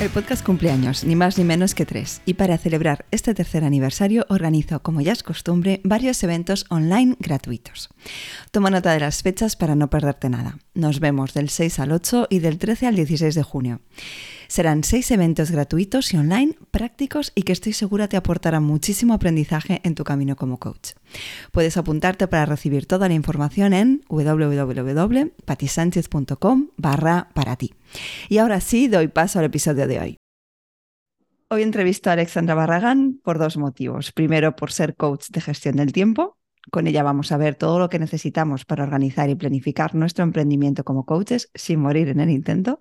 El podcast cumpleaños, ni más ni menos que tres. Y para celebrar este tercer aniversario organizo, como ya es costumbre, varios eventos online gratuitos. Toma nota de las fechas para no perderte nada. Nos vemos del 6 al 8 y del 13 al 16 de junio. Serán seis eventos gratuitos y online, prácticos y que estoy segura te aportarán muchísimo aprendizaje en tu camino como coach. Puedes apuntarte para recibir toda la información en www.patisánchez.com barra para ti. Y ahora sí, doy paso al episodio de hoy. Hoy entrevisto a Alexandra Barragán por dos motivos. Primero, por ser coach de gestión del tiempo. Con ella vamos a ver todo lo que necesitamos para organizar y planificar nuestro emprendimiento como coaches sin morir en el intento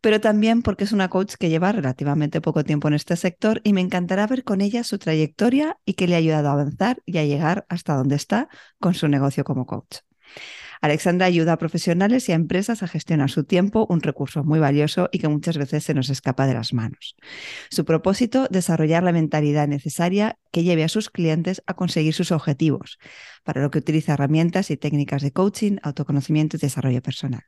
pero también porque es una coach que lleva relativamente poco tiempo en este sector y me encantará ver con ella su trayectoria y que le ha ayudado a avanzar y a llegar hasta donde está con su negocio como coach. Alexandra ayuda a profesionales y a empresas a gestionar su tiempo, un recurso muy valioso y que muchas veces se nos escapa de las manos. Su propósito, desarrollar la mentalidad necesaria que lleve a sus clientes a conseguir sus objetivos, para lo que utiliza herramientas y técnicas de coaching, autoconocimiento y desarrollo personal.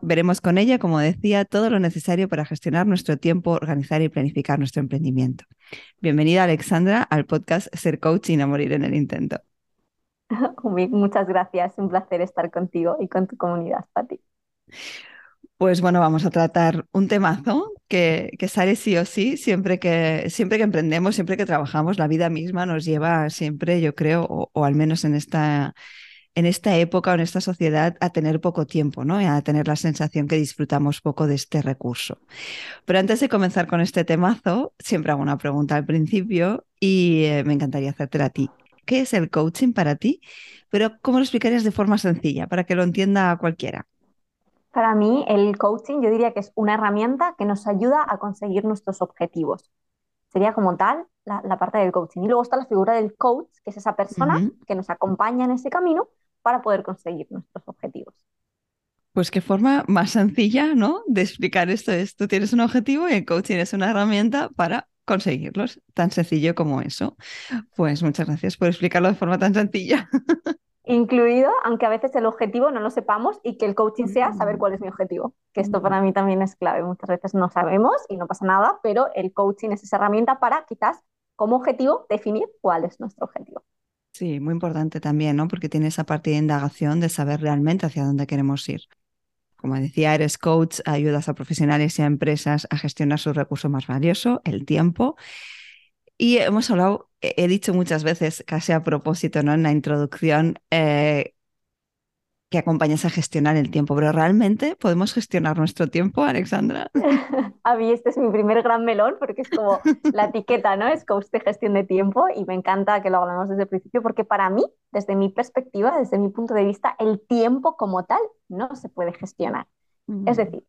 Veremos con ella, como decía, todo lo necesario para gestionar nuestro tiempo, organizar y planificar nuestro emprendimiento. Bienvenida, Alexandra, al podcast Ser Coach y no morir en el intento. Muchas gracias, un placer estar contigo y con tu comunidad, Pati. Pues bueno, vamos a tratar un temazo que, que, sale sí o sí, siempre que, siempre que emprendemos, siempre que trabajamos, la vida misma nos lleva siempre, yo creo, o al menos en esta, en esta época o en esta sociedad a tener poco tiempo, ¿no? Y a tener la sensación que disfrutamos poco de este recurso. Pero antes de comenzar con este temazo, siempre hago una pregunta al principio y eh, me encantaría hacértela a ti. ¿Qué es el coaching para ti? Pero ¿cómo lo explicarías de forma sencilla para que lo entienda cualquiera? Para mí, el coaching yo diría que es una herramienta que nos ayuda a conseguir nuestros objetivos. Sería como tal la, parte del coaching. Y luego está la figura del coach, que es esa persona que nos acompaña en ese camino para poder conseguir nuestros objetivos. Pues qué forma más sencilla, ¿no? De explicar esto es, tú tienes un objetivo y el coaching es una herramienta para conseguirlos, tan sencillo como eso. Pues muchas gracias por explicarlo de forma tan sencilla. Incluido, aunque a veces el objetivo no lo sepamos y que el coaching sea saber cuál es mi objetivo, que esto para mí también es clave. Muchas veces no sabemos y no pasa nada, pero el coaching es esa herramienta para quizás como objetivo definir cuál es nuestro objetivo. Sí, muy importante también, ¿no? Porque tiene esa parte de indagación de saber realmente hacia dónde queremos ir. Como decía, eres coach, ayudas a profesionales y a empresas a gestionar su recurso más valioso, el tiempo. Y hemos hablado, he dicho muchas veces, casi a propósito, ¿no? En la introducción, eh, que acompañas a gestionar el tiempo, pero ¿realmente podemos gestionar nuestro tiempo, Alexandra? a mí este es mi primer gran melón porque es como la etiqueta, ¿no? Es coach de gestión de tiempo y me encanta que lo hablamos desde el principio porque para mí, desde mi perspectiva, desde mi punto de vista, el tiempo como tal no se puede gestionar. Es decir,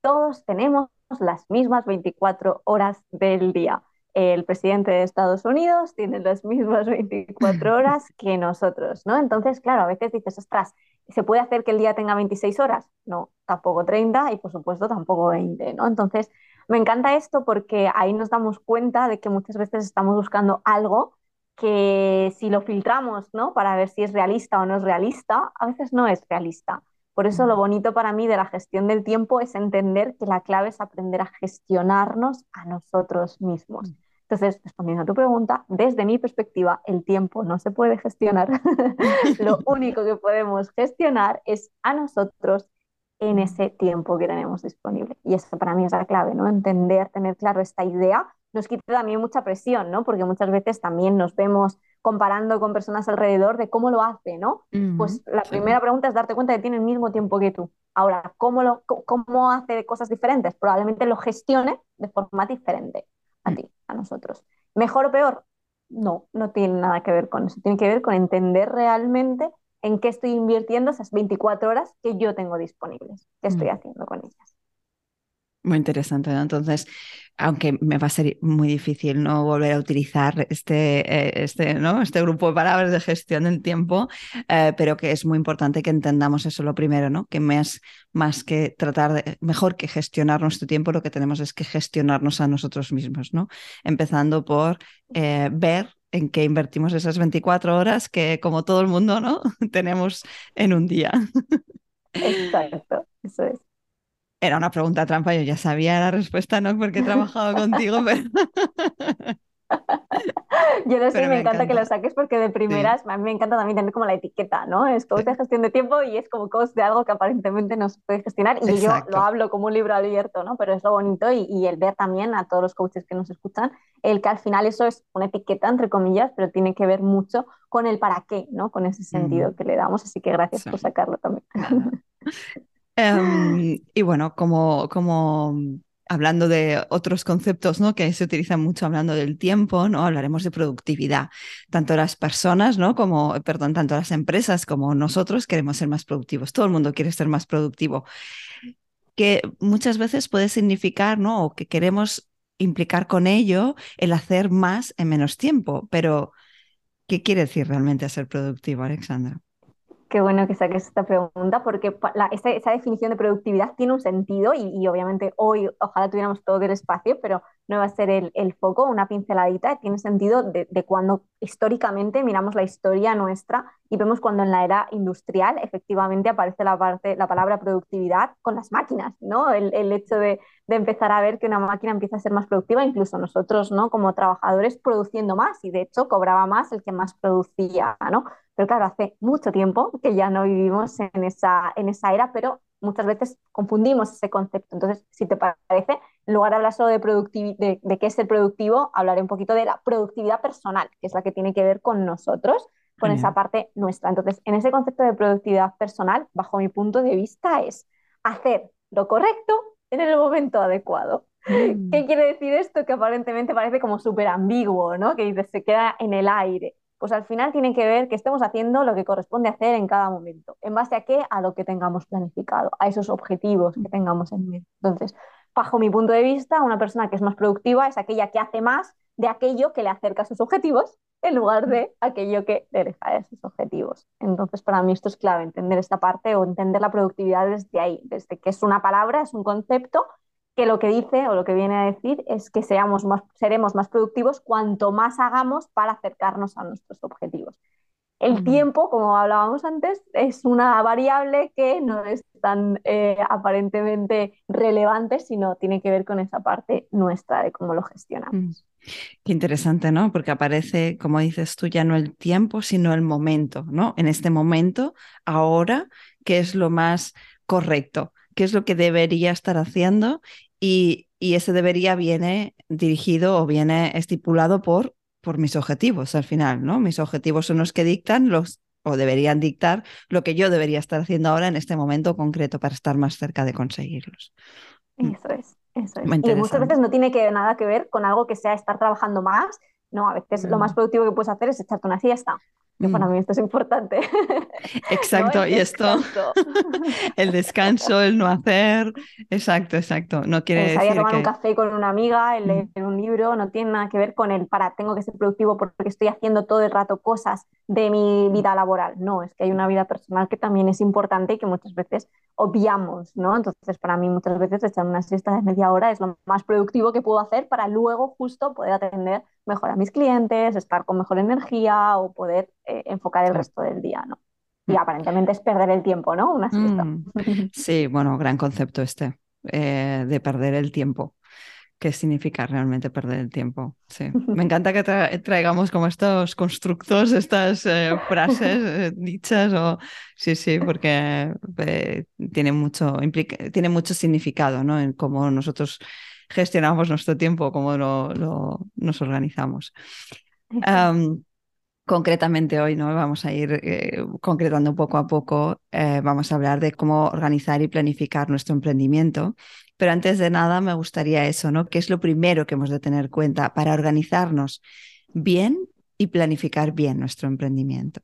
todos tenemos las mismas 24 horas del día el presidente de Estados Unidos tiene las mismas 24 horas que nosotros, ¿no? Entonces, claro, a veces dices, ostras, ¿se puede hacer que el día tenga 26 horas? No, tampoco 30 y por supuesto tampoco 20, ¿no? Entonces, me encanta esto porque ahí nos damos cuenta de que muchas veces estamos buscando algo que si lo filtramos, ¿no? Para ver si es realista o no es realista, a veces no es realista. Por eso lo bonito para mí de la gestión del tiempo es entender que la clave es aprender a gestionarnos a nosotros mismos. Entonces, respondiendo a tu pregunta, desde mi perspectiva, el tiempo no se puede gestionar. Lo único que podemos gestionar es a nosotros en ese tiempo que tenemos disponible. Y eso para mí es la clave, ¿no? Entender, tener claro esta idea nos quita también mucha presión, ¿no? Porque muchas veces también nos vemos comparando con personas alrededor de cómo lo hace, ¿no? pues la primera pregunta es darte cuenta de que tiene el mismo tiempo que tú. Ahora, ¿cómo, lo, ¿cómo hace cosas diferentes? Probablemente lo gestione de forma diferente a mm. ti, a nosotros. ¿Mejor o peor? No, no tiene nada que ver con eso. Tiene que ver con entender realmente en qué estoy invirtiendo esas 24 horas que yo tengo disponibles, qué estoy mm. haciendo con ellas. Muy interesante. Entonces, aunque me va a ser muy difícil no volver a utilizar este, eh, este, ¿no? este grupo de palabras de gestión del tiempo, eh, pero que es muy importante que entendamos eso lo primero, ¿no? Que más, más que tratar de, mejor que gestionar nuestro tiempo, lo que tenemos es que gestionarnos a nosotros mismos, ¿no? Empezando por eh, ver en qué invertimos esas 24 horas que, como todo el mundo, ¿no? Tenemos en un día. Exacto, eso es. Era una pregunta trampa, yo ya sabía la respuesta, ¿no? Porque he trabajado contigo, pero... Yo no sé, me, encanta, que lo saques porque de primeras a mí me encanta también tener como la etiqueta, ¿no? Es coach de gestión de tiempo y es como coach de algo que aparentemente no se puede gestionar y yo lo hablo como un libro abierto, ¿no? Pero es lo bonito y, y, el ver también a todos los coaches que nos escuchan, el que al final eso es una etiqueta, entre comillas, pero tiene que ver mucho con el para qué, ¿no? Con ese sentido que le damos, así que gracias por sacarlo también. Em, y bueno, como, como hablando de otros conceptos ¿no? que se utilizan mucho hablando del tiempo, ¿no? hablaremos de productividad. Tanto las personas, ¿no? como, perdón, tanto las empresas como nosotros queremos ser más productivos. Todo el mundo quiere ser más productivo. Que muchas veces puede significar, ¿no? O que queremos implicar con ello el hacer más en menos tiempo. Pero, ¿qué quiere decir realmente ser productivo, Alexandra? Qué bueno que saques esta pregunta porque esa, definición de productividad tiene un sentido y, obviamente hoy ojalá tuviéramos todo el espacio, pero no va a ser el, foco, una pinceladita, tiene sentido de, cuando históricamente miramos la historia nuestra y vemos cuando en la era industrial efectivamente aparece la, parte, la palabra productividad con las máquinas, ¿no? El, el hecho de, de, empezar a ver que una máquina empieza a ser más productiva, incluso nosotros, ¿no? Como trabajadores produciendo más y de hecho cobraba más el que más producía, ¿no? Pero claro, hace mucho tiempo que ya no vivimos en esa, en esa era, pero muchas veces confundimos ese concepto. Entonces, si te parece, en lugar de hablar solo de, de, de qué es el productivo, hablaré un poquito de la productividad personal, que es la que tiene que ver con nosotros, con esa parte nuestra. Entonces, en ese concepto de productividad personal, bajo mi punto de vista, es hacer lo correcto en el momento adecuado. Mm. ¿Qué quiere decir esto? Que aparentemente parece como súper ambiguo, ¿no? Que dices, se queda en el aire pues al final tiene que ver que estemos haciendo lo que corresponde hacer en cada momento. ¿En base a qué? A lo que tengamos planificado, a esos objetivos que tengamos en mente. Entonces, bajo mi punto de vista, una persona que es más productiva es aquella que hace más de aquello que le acerca a sus objetivos en lugar de aquello que le aleja de sus objetivos. Entonces, para mí esto es clave, entender esta parte o entender la productividad desde ahí, desde que es una palabra, es un concepto que lo que dice o lo que viene a decir es que seamos más, seremos más productivos cuanto más hagamos para acercarnos a nuestros objetivos. El tiempo, como hablábamos antes, es una variable que no es tan eh, aparentemente relevante, sino tiene que ver con esa parte nuestra de cómo lo gestionamos. Qué interesante, ¿no? Porque aparece, como dices tú, ya no el tiempo, sino el momento, ¿no? En este momento, ahora, ¿qué es lo más correcto? ¿Qué es lo que debería estar haciendo? Y, ese debería viene dirigido o viene estipulado por, por mis objetivos al final, ¿no? Mis objetivos son los que dictan los o deberían dictar lo que yo debería estar haciendo ahora en este momento concreto para estar más cerca de conseguirlos. Mm. Eso es, eso es. Y muchas veces no tiene que, nada que ver con algo que sea estar trabajando más. No, a veces lo más productivo que puedes hacer es echarte una siesta que para mí esto es importante. Exacto, y esto, el descanso, el no hacer, exacto, exacto. No quiere el decir tomar un café con una amiga, el mm. leer un libro, no tiene nada que ver con el para, tengo que ser productivo porque estoy haciendo todo el rato cosas de mi vida laboral. No, es que hay una vida personal que también es importante y que muchas veces obviamos, ¿no? Entonces, para mí muchas veces echar una siesta de media hora es lo más productivo que puedo hacer para luego justo poder atender mejor a mis clientes, estar con mejor energía o poder eh, enfocar el resto del día, ¿no? Y mm. aparentemente es perder el tiempo, ¿no? Una siesta. Mm. Sí, bueno, gran concepto este, eh, de perder el tiempo. ¿Qué significa realmente perder el tiempo? Sí. Me encanta que traigamos como estos constructos, estas eh, frases dichas, o sí, sí, porque tiene, mucho, tiene mucho significado ¿no? en cómo nosotros gestionamos nuestro tiempo, cómo lo, nos organizamos. Concretamente hoy, ¿no? Vamos a ir eh, concretando poco a poco, eh, vamos a hablar de cómo organizar y planificar nuestro emprendimiento. Pero antes de nada, me gustaría eso, ¿no? ¿Qué es lo primero que hemos de tener en cuenta para organizarnos bien y planificar bien nuestro emprendimiento?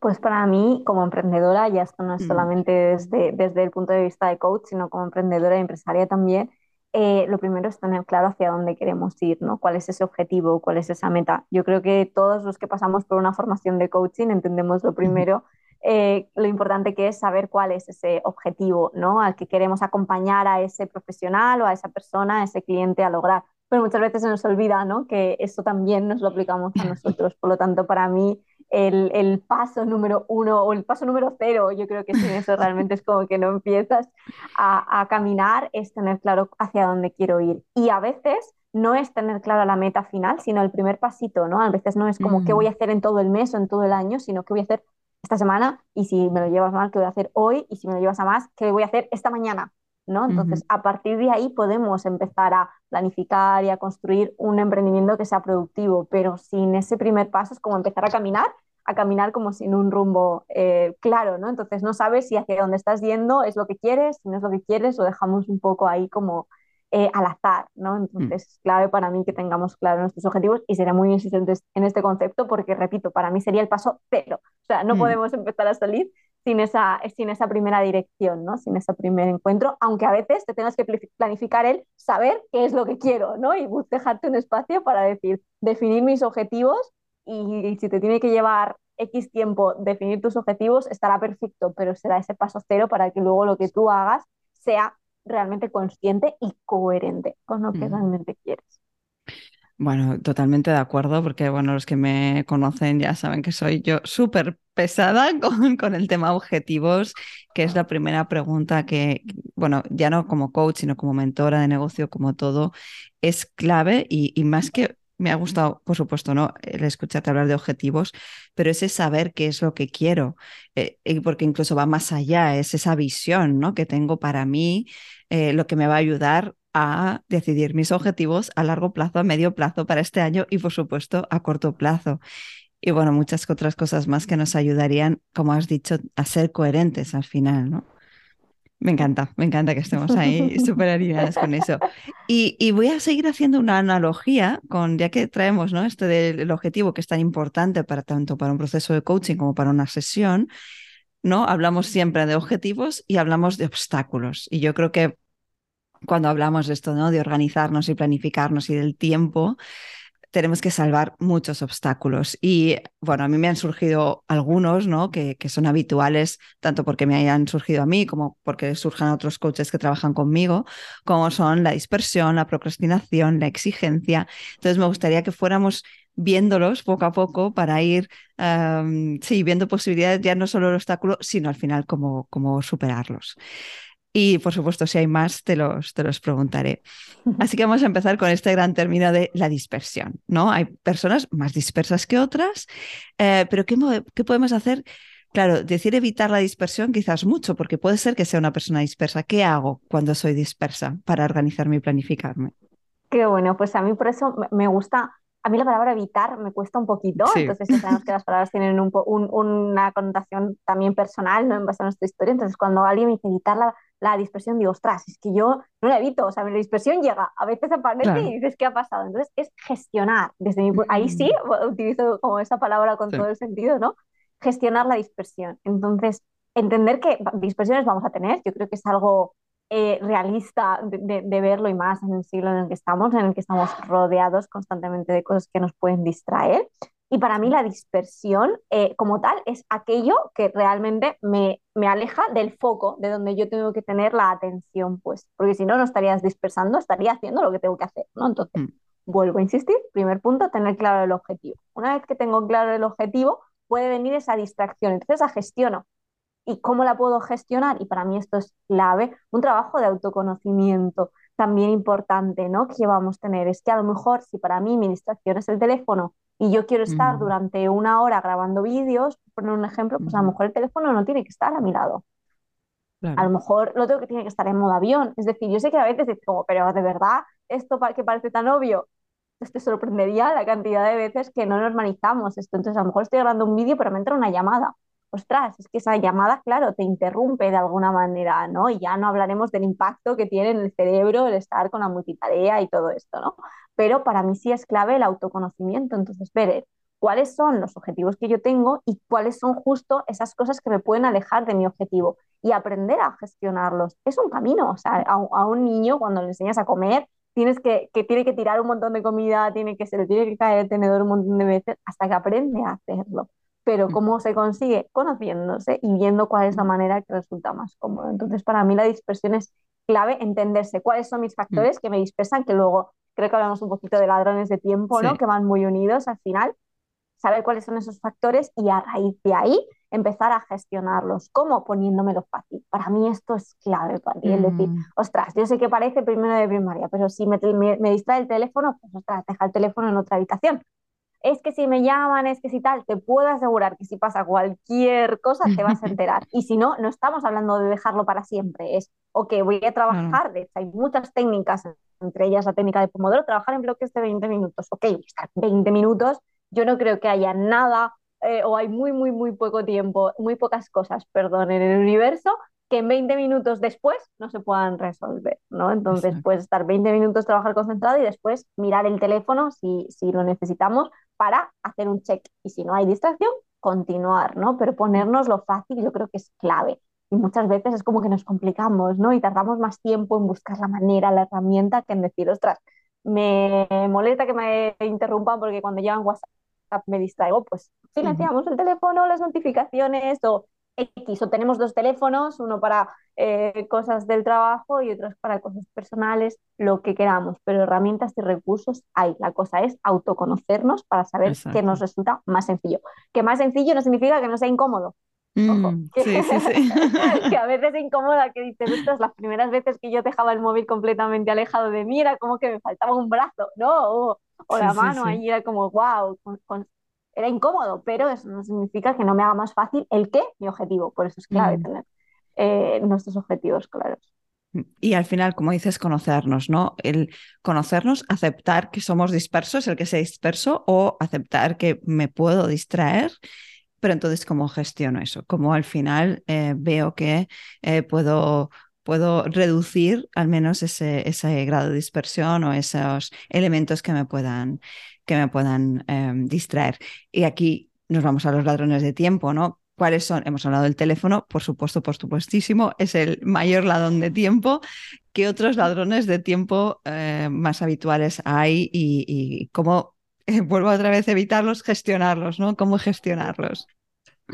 Pues para mí, como emprendedora, ya esto no es mm. solamente desde, desde el punto de vista de coach, sino como emprendedora y empresaria también, eh, lo primero es tener claro hacia dónde queremos ir, ¿no? ¿Cuál es ese objetivo? ¿Cuál es esa meta? Yo creo que todos los que pasamos por una formación de coaching entendemos lo primero, eh, lo importante que es saber cuál es ese objetivo, ¿no? Al que queremos acompañar a ese profesional o a esa persona, a ese cliente a lograr. Pero muchas veces se nos olvida, ¿no? Que eso también nos lo aplicamos a nosotros. Por lo tanto, para mí, el, el, paso número uno o el paso número cero, yo creo que sin eso realmente es como que no empiezas a, a, caminar, es tener claro hacia dónde quiero ir. Y a veces no es tener clara la meta final, sino el primer pasito, ¿no? A veces no es como qué voy a mm. hacer en todo el mes o en todo el año, sino qué voy a hacer esta semana y si me lo llevas mal, qué voy a hacer hoy y si me lo llevas a más, qué voy a hacer esta mañana. ¿No? Entonces, a partir de ahí podemos empezar a planificar y a construir un emprendimiento que sea productivo, pero sin ese primer paso es como empezar a caminar, a caminar como sin un rumbo eh, claro, ¿no? Entonces no sabes si hacia dónde estás yendo es lo que quieres, si no es lo que quieres, o dejamos un poco ahí como eh, al azar, ¿no? Entonces es clave para mí que tengamos claro nuestros objetivos y seré muy insistentes en este concepto porque, repito, para mí sería el paso cero. O sea, no podemos empezar a salir sin esa, sin esa primera dirección, ¿no? sin ese primer encuentro, aunque a veces te tengas que planificar el saber qué es lo que quiero ¿no? y dejarte un espacio para decir, definir mis objetivos y, si te tiene que llevar X tiempo definir tus objetivos, estará perfecto, pero será ese paso cero para que luego lo que tú hagas sea realmente consciente y coherente con lo que realmente quieres. Bueno, totalmente de acuerdo, porque bueno, los que me conocen ya saben que soy yo súper pesada con, con, el tema objetivos, que es la primera pregunta que, bueno, ya no como coach, sino como mentora de negocio, como todo, es clave y, y más que me ha gustado, por supuesto, ¿no? El escucharte hablar de objetivos, pero ese saber qué es lo que quiero, eh, porque incluso va más allá, es esa visión, ¿no? Que tengo para mí, eh, lo que me va a ayudar a decidir mis objetivos a largo plazo, a medio plazo para este año y por supuesto a corto plazo. Y bueno, muchas otras cosas más que nos ayudarían, como has dicho, a ser coherentes al final, ¿no? Me encanta, me encanta que estemos ahí súper alineadas con eso. Y, y, voy a seguir haciendo una analogía con, ya que traemos ¿no? este del objetivo que es tan importante para tanto para un proceso de coaching como para una sesión, ¿no? Hablamos siempre de objetivos y hablamos de obstáculos. Y yo creo que cuando hablamos de esto, ¿no? De organizarnos y planificarnos y del tiempo, tenemos que salvar muchos obstáculos. Y bueno, a mí me han surgido algunos, ¿no? Que, que, son habituales, tanto porque me hayan surgido a mí como porque surjan otros coaches que trabajan conmigo, como son la dispersión, la procrastinación, la exigencia. Entonces me gustaría que fuéramos viéndolos poco a poco para ir, sí, viendo posibilidades, ya no solo el obstáculo, sino al final cómo, cómo superarlos. Y por supuesto, si hay más, te los, te los preguntaré. Así que vamos a empezar con este gran término de la dispersión. ¿no? Hay personas más dispersas que otras, eh, pero ¿qué, ¿qué podemos hacer? Claro, decir evitar la dispersión quizás mucho, porque puede ser que sea una persona dispersa. ¿Qué hago cuando soy dispersa para organizarme y planificarme? Qué bueno, pues a mí por eso me gusta a mí la palabra evitar me cuesta un poquito, entonces sabemos que las palabras tienen un, una connotación también personal, ¿no? En base a nuestra historia, entonces cuando alguien me dice evitar la, la dispersión, digo, ostras, es que yo no la evito, o sea, la dispersión llega, a veces aparece y dices, ¿qué ha pasado? Entonces es gestionar, desde mi, ahí sí, mm. utilizo como esa palabra con todo el sentido, ¿no? Gestionar la dispersión. Entonces, entender que dispersiones vamos a tener, yo creo que es algo eh, realista de, de, verlo y más en el siglo en el que estamos, en el que estamos rodeados constantemente de cosas que nos pueden distraer. Y para mí la dispersión eh, como tal es aquello que realmente me, me, aleja del foco de donde yo tengo que tener la atención, pues, porque si no, no estarías dispersando, estaría haciendo lo que tengo que hacer, ¿no? Entonces, mm. vuelvo a insistir, primer punto, tener claro el objetivo. Una vez que tengo claro el objetivo, puede venir esa distracción, entonces la gestiono. ¿Y cómo la puedo gestionar? Y para mí esto es clave, un trabajo de autoconocimiento también importante, ¿no? Que vamos a tener. Es que a lo mejor si para mí mi distracción es el teléfono y yo quiero estar durante una hora grabando vídeos, por poner un ejemplo, pues a lo mejor el teléfono no tiene que estar a mi lado. A lo mejor lo tengo que tiene que estar en modo avión. Es decir, yo sé que a veces digo, pero de verdad, esto que parece tan obvio, te sorprendería la cantidad de veces que no normalizamos esto. Entonces, a lo mejor estoy grabando un vídeo, pero me entra una llamada. Ostras, es que esa llamada, claro, te interrumpe de alguna manera, ¿no? Y ya no hablaremos del impacto que tiene en el cerebro el estar con la multitarea y todo esto, ¿no? Pero para mí sí es clave el autoconocimiento. Entonces, ver cuáles son los objetivos que yo tengo y cuáles son justo esas cosas que me pueden alejar de mi objetivo y aprender a gestionarlos. Es un camino, o sea, a, a un niño cuando le enseñas a comer, tienes que, que tiene que tirar un montón de comida, tiene que, se le tiene que caer el tenedor un montón de veces hasta que aprende a hacerlo. Pero ¿cómo se consigue? Conociéndose y viendo cuál es la manera que resulta más cómodo. Entonces, para mí la dispersión es clave entenderse cuáles son mis factores que me dispersan, que luego creo que hablamos un poquito de ladrones de tiempo, ¿no? Que van muy unidos al final. Saber cuáles son esos factores y a raíz de ahí empezar a gestionarlos. ¿Cómo? Poniéndomelo fácil. Para mí esto es clave, para mí, decir, mm. ostras, yo sé que parece primero de primaria, pero si me, me, distrae el teléfono, pues ostras, deja el teléfono en otra habitación. Es que si me llaman, es que si tal, te puedo asegurar que si pasa cualquier cosa te vas a enterar. Y si no, no estamos hablando de dejarlo para siempre. Es, ok, voy a trabajar, de hecho hay muchas técnicas, entre ellas la técnica de Pomodoro, trabajar en bloques de 20 minutos. Ok, estar 20 minutos, yo no creo que haya nada eh, o hay muy, muy, muy poco tiempo, muy pocas cosas, perdón, en el universo que en 20 minutos después no se puedan resolver, ¿no? Entonces, puedes estar 20 minutos trabajar concentrado y después mirar el teléfono si, si lo necesitamos para hacer un check. Y si no hay distracción, continuar, ¿no? Pero ponernos lo fácil yo creo que es clave. Y muchas veces es como que nos complicamos, ¿no? Y tardamos más tiempo en buscar la manera, la herramienta, que en decir, ostras, me molesta que me interrumpan porque cuando llegan WhatsApp me distraigo, pues silenciamos el teléfono, las notificaciones o X, o tenemos dos teléfonos, uno para eh, cosas del trabajo y otros para cosas personales, lo que queramos, pero herramientas y recursos hay. La cosa es autoconocernos para saber qué nos resulta más sencillo. Que más sencillo no significa que no sea incómodo. Mm, que, sí, sí, sí. que a veces incomoda, que dices, estas las primeras veces que yo dejaba el móvil completamente alejado de mí, era como que me faltaba un brazo, ¿no? o la mano, ahí era como, wow, era incómodo, pero eso no significa que no me haga más fácil el qué, mi objetivo. Por eso es clave mm. tener eh, nuestros objetivos claros. Y al final, como dices, conocernos, ¿no? El conocernos, aceptar que somos dispersos, el que sea disperso, o aceptar que me puedo distraer, pero entonces, ¿cómo gestiono eso? ¿Cómo al final eh, veo que eh, puedo puedo reducir al menos ese, ese grado de dispersión o esos elementos que me puedan, que me puedan em, distraer. Y aquí nos vamos a los ladrones de tiempo, ¿no? ¿Cuáles son? Hemos hablado del teléfono, por supuesto, por supuestísimo, es el mayor ladrón de tiempo. ¿Qué otros ladrones de tiempo eh, más habituales hay y, cómo, vuelvo otra vez evitarlos, gestionarlos, ¿no? ¿Cómo gestionarlos?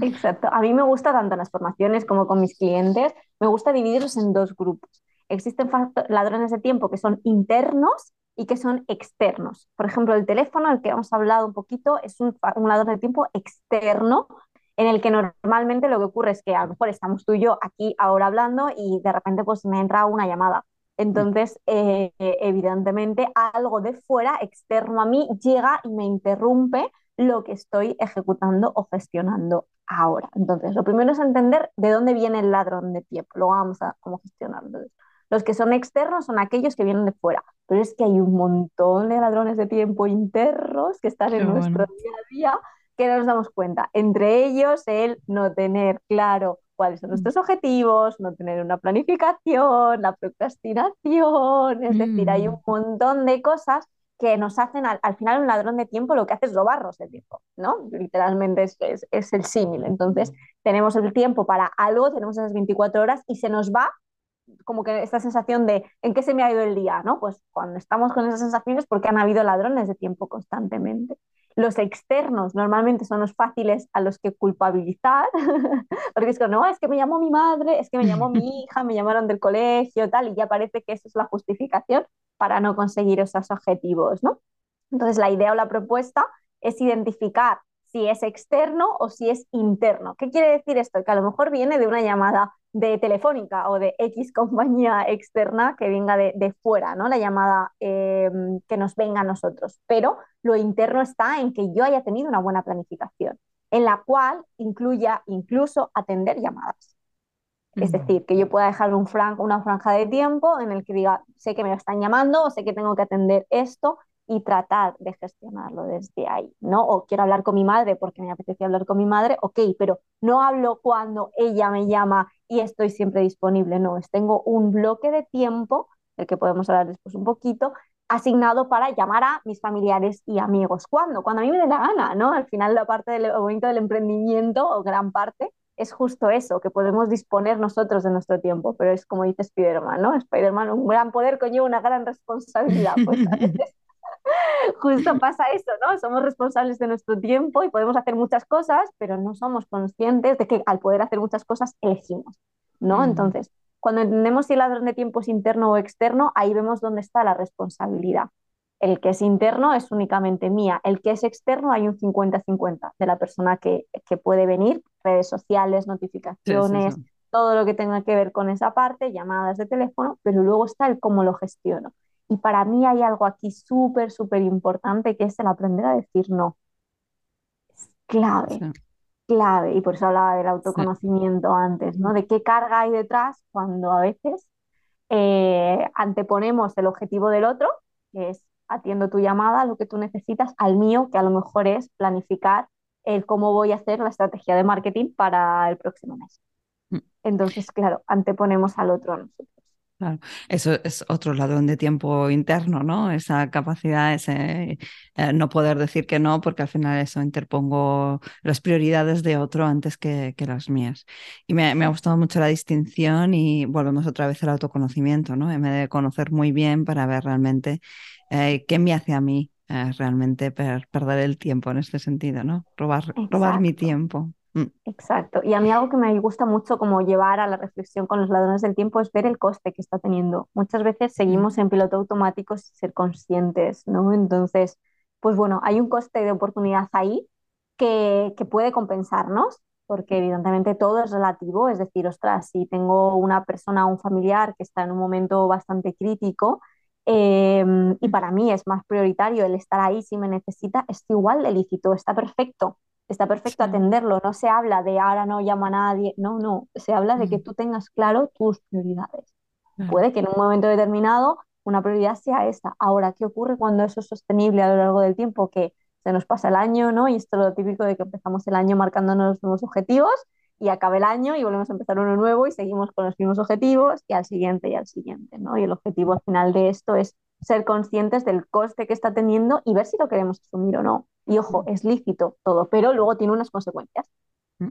Exacto. A mí me gusta tanto en las formaciones como con mis clientes, me gusta dividirlos en dos grupos. Existen ladrones de tiempo que son internos y que son externos. Por ejemplo, el teléfono, el que hemos hablado un poquito, es un, ladrón de tiempo externo en el que normalmente lo que ocurre es que a lo mejor estamos tú y yo aquí ahora hablando y de repente pues me entra una llamada. Entonces, eh, evidentemente, algo de fuera, externo a mí, llega y me interrumpe lo que estoy ejecutando o gestionando ahora. Entonces, lo primero es entender de dónde viene el ladrón de tiempo. Luego vamos a cómo gestionarlo. Los que son externos son aquellos que vienen de fuera, pero es que hay un montón de ladrones de tiempo internos que están en nuestro día a día que no nos damos cuenta. Entre ellos, el no tener claro cuáles son nuestros objetivos, no tener una planificación, la procrastinación, es decir, hay un mm. montón de cosas que nos hacen al, final un ladrón de tiempo lo que hace es robarnos el tiempo, ¿no? Literalmente es, es, el símil. Entonces, tenemos el tiempo para algo, tenemos esas 24 horas y se nos va como que esta sensación de ¿en qué se me ha ido el día? ¿no? Pues cuando estamos con esas sensaciones porque han habido ladrones de tiempo constantemente. Los externos normalmente son los fáciles a los que culpabilizar, porque es que no, es que me llamó mi madre, es que me llamó mi hija, me llamaron del colegio, tal, y ya parece que eso es la justificación para no conseguir esos objetivos, ¿no? Entonces, la idea o la propuesta es identificar si es externo o si es interno. ¿Qué quiere decir esto? Que a lo mejor viene de una llamada de Telefónica o de X compañía externa que venga de, fuera, ¿no? La llamada em, que nos venga a nosotros. Pero lo interno está en que yo haya tenido una buena planificación, en la cual incluya incluso atender llamadas. Es decir, que yo pueda dejar un una franja de tiempo en el que diga, sé que me están llamando o sé que tengo que atender esto y tratar de gestionarlo desde ahí, ¿no? O quiero hablar con mi madre porque me apetece hablar con mi madre, ok, pero no hablo cuando ella me llama y estoy siempre disponible, no, es tengo un bloque de tiempo, del que podemos hablar después un poquito, asignado para llamar a mis familiares y amigos. ¿Cuándo? Cuando a mí me dé la gana, ¿no? Al final la parte del bonito del emprendimiento, o gran parte, es justo eso, que podemos disponer nosotros de nuestro tiempo, pero es como dice Spider-Man, ¿no? Spider-Man, un gran poder conlleva una gran responsabilidad. Pues a veces justo pasa eso, ¿no? Somos responsables de nuestro tiempo y podemos hacer muchas cosas, pero no somos conscientes de que al poder hacer muchas cosas elegimos, ¿no? Entonces, cuando entendemos si el ladrón de tiempo es interno o externo, ahí vemos dónde está la responsabilidad. El que es interno es únicamente mía, el que es externo hay un 50-50 de la persona que, que, puede venir, redes sociales, notificaciones, todo lo que tenga que ver con esa parte, llamadas de teléfono, pero luego está el cómo lo gestiono. Y para mí hay algo aquí súper, súper importante que es el aprender a decir no. Es clave, clave. Y por eso hablaba del autoconocimiento antes, ¿no? De qué carga hay detrás cuando a veces eh, anteponemos el objetivo del otro, que es atiendo tu llamada, lo que tú necesitas, al mío, que a lo mejor es planificar el cómo voy a hacer la estrategia de marketing para el próximo mes. Mm. Entonces, claro, anteponemos al otro a nosotros. Claro, eso es otro ladrón de tiempo interno, ¿no? Esa capacidad, ese eh, no poder decir que no, porque al final eso interpongo las prioridades de otro antes que, que las mías. Y me, me, ha gustado mucho la distinción y volvemos otra vez al autoconocimiento, ¿no? En vez de conocer muy bien para ver realmente eh, qué me hace a mí eh, realmente perder el tiempo en este sentido, ¿no? Robar, robar mi tiempo. Mm. Exacto. Y a mí algo que me gusta mucho como llevar a la reflexión con los ladrones del tiempo es ver el coste que está teniendo. Muchas veces seguimos en piloto automático sin ser conscientes, ¿no? Entonces, pues bueno, hay un coste de oportunidad ahí que, que puede compensarnos, porque evidentemente todo es relativo, es decir, ostras, si tengo una persona, un familiar que está en un momento bastante crítico, em, y para mí es más prioritario el estar ahí si me necesita, es igual de lícito, está perfecto está perfecto atenderlo, no se habla de ahora no llamo a nadie, no, no, se habla de que mm. tú tengas claro tus prioridades. Puede que en un momento determinado una prioridad sea esta. Ahora, ¿qué ocurre cuando eso es sostenible a lo largo del tiempo? Que se nos pasa el año, ¿no? Y esto es lo típico de que empezamos el año marcándonos nuevos objetivos y acaba el año y volvemos a empezar uno nuevo y seguimos con los mismos objetivos y al siguiente y al siguiente, ¿no? Y el objetivo al final de esto es ser conscientes del coste que está teniendo y ver si lo queremos asumir o no. Y ojo, es lícito todo, pero luego tiene unas consecuencias. Mm.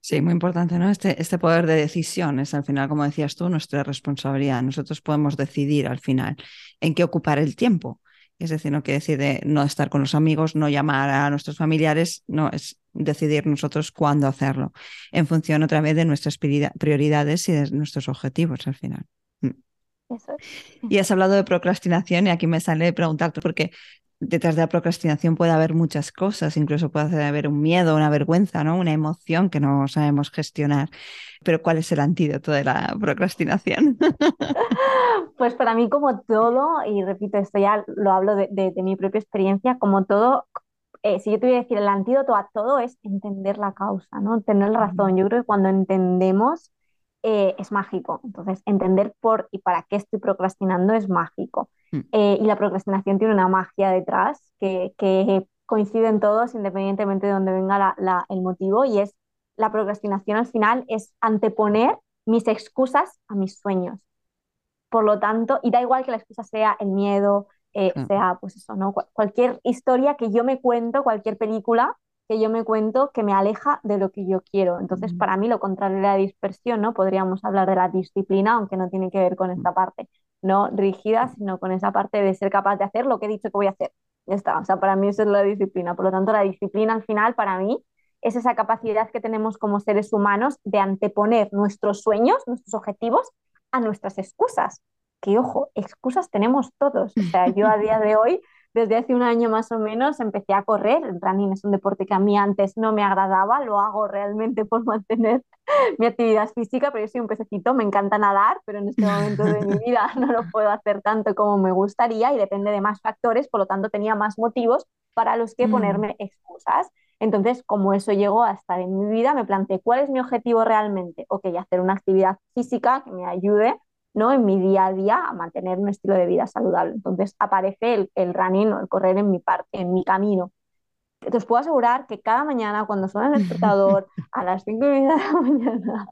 Sí, muy importante, ¿no? Este, este poder de decisión es al final, como decías tú, nuestra responsabilidad. Nosotros podemos decidir al final en qué ocupar el tiempo. Es decir, no quiere decir no estar con los amigos, no llamar a nuestros familiares, no, es decidir nosotros cuándo hacerlo, en función otra vez de nuestras prioridades y de nuestros objetivos al final. Mm. Y has hablado de procrastinación y aquí me sale preguntarte, porque detrás de la procrastinación puede haber muchas cosas, incluso puede haber un miedo, una vergüenza, ¿no? una emoción que no sabemos gestionar. Pero ¿cuál es el antídoto de la procrastinación? Pues para mí como todo, y repito, esto ya lo hablo de, de, mi propia experiencia, como todo, eh, si yo te voy a decir el antídoto a todo es entender la causa, ¿no? Tener razón. Yo creo que cuando entendemos eh, es mágico. Entonces, entender por y para qué estoy procrastinando es mágico. Mm. Eh, y la procrastinación tiene una magia detrás que, que coinciden todos independientemente de dónde venga la, el motivo y es la procrastinación al final es anteponer mis excusas a mis sueños. Por lo tanto, y da igual que la excusa sea el miedo, eh, sea pues eso, ¿no? cualquier historia que yo me cuento, cualquier película, que yo me cuento que me aleja de lo que yo quiero. Entonces, para mí lo contrario de la dispersión, ¿no? Podríamos hablar de la disciplina, aunque no tiene que ver con esta parte no rígida, sino con esa parte de ser capaz de hacer lo que he dicho que voy a hacer. Ya está, o sea, para mí eso es la disciplina. Por lo tanto, la disciplina al final, para mí, es esa capacidad que tenemos como seres humanos de anteponer nuestros sueños, nuestros objetivos, a nuestras excusas. Que ojo, excusas tenemos todos. O sea, yo a día de hoy desde hace un año más o menos empecé a correr. El running es un deporte que a mí antes no me agradaba, lo hago realmente por mantener mi actividad física, pero yo soy un pececito, me encanta nadar, pero en este momento de mi vida no lo puedo hacer tanto como me gustaría y depende de más factores, por lo tanto tenía más motivos para los que mm. ponerme excusas. Entonces, como eso llegó a estar en mi vida, me planteé cuál es mi objetivo realmente. Ok, hacer una actividad física que me ayude ¿no? En mi día a día a mantener un estilo de vida saludable. Entonces aparece el, el running o el correr en mi, par, en mi camino. Te os puedo asegurar que cada mañana cuando suena el despertador a las 5 y media de la mañana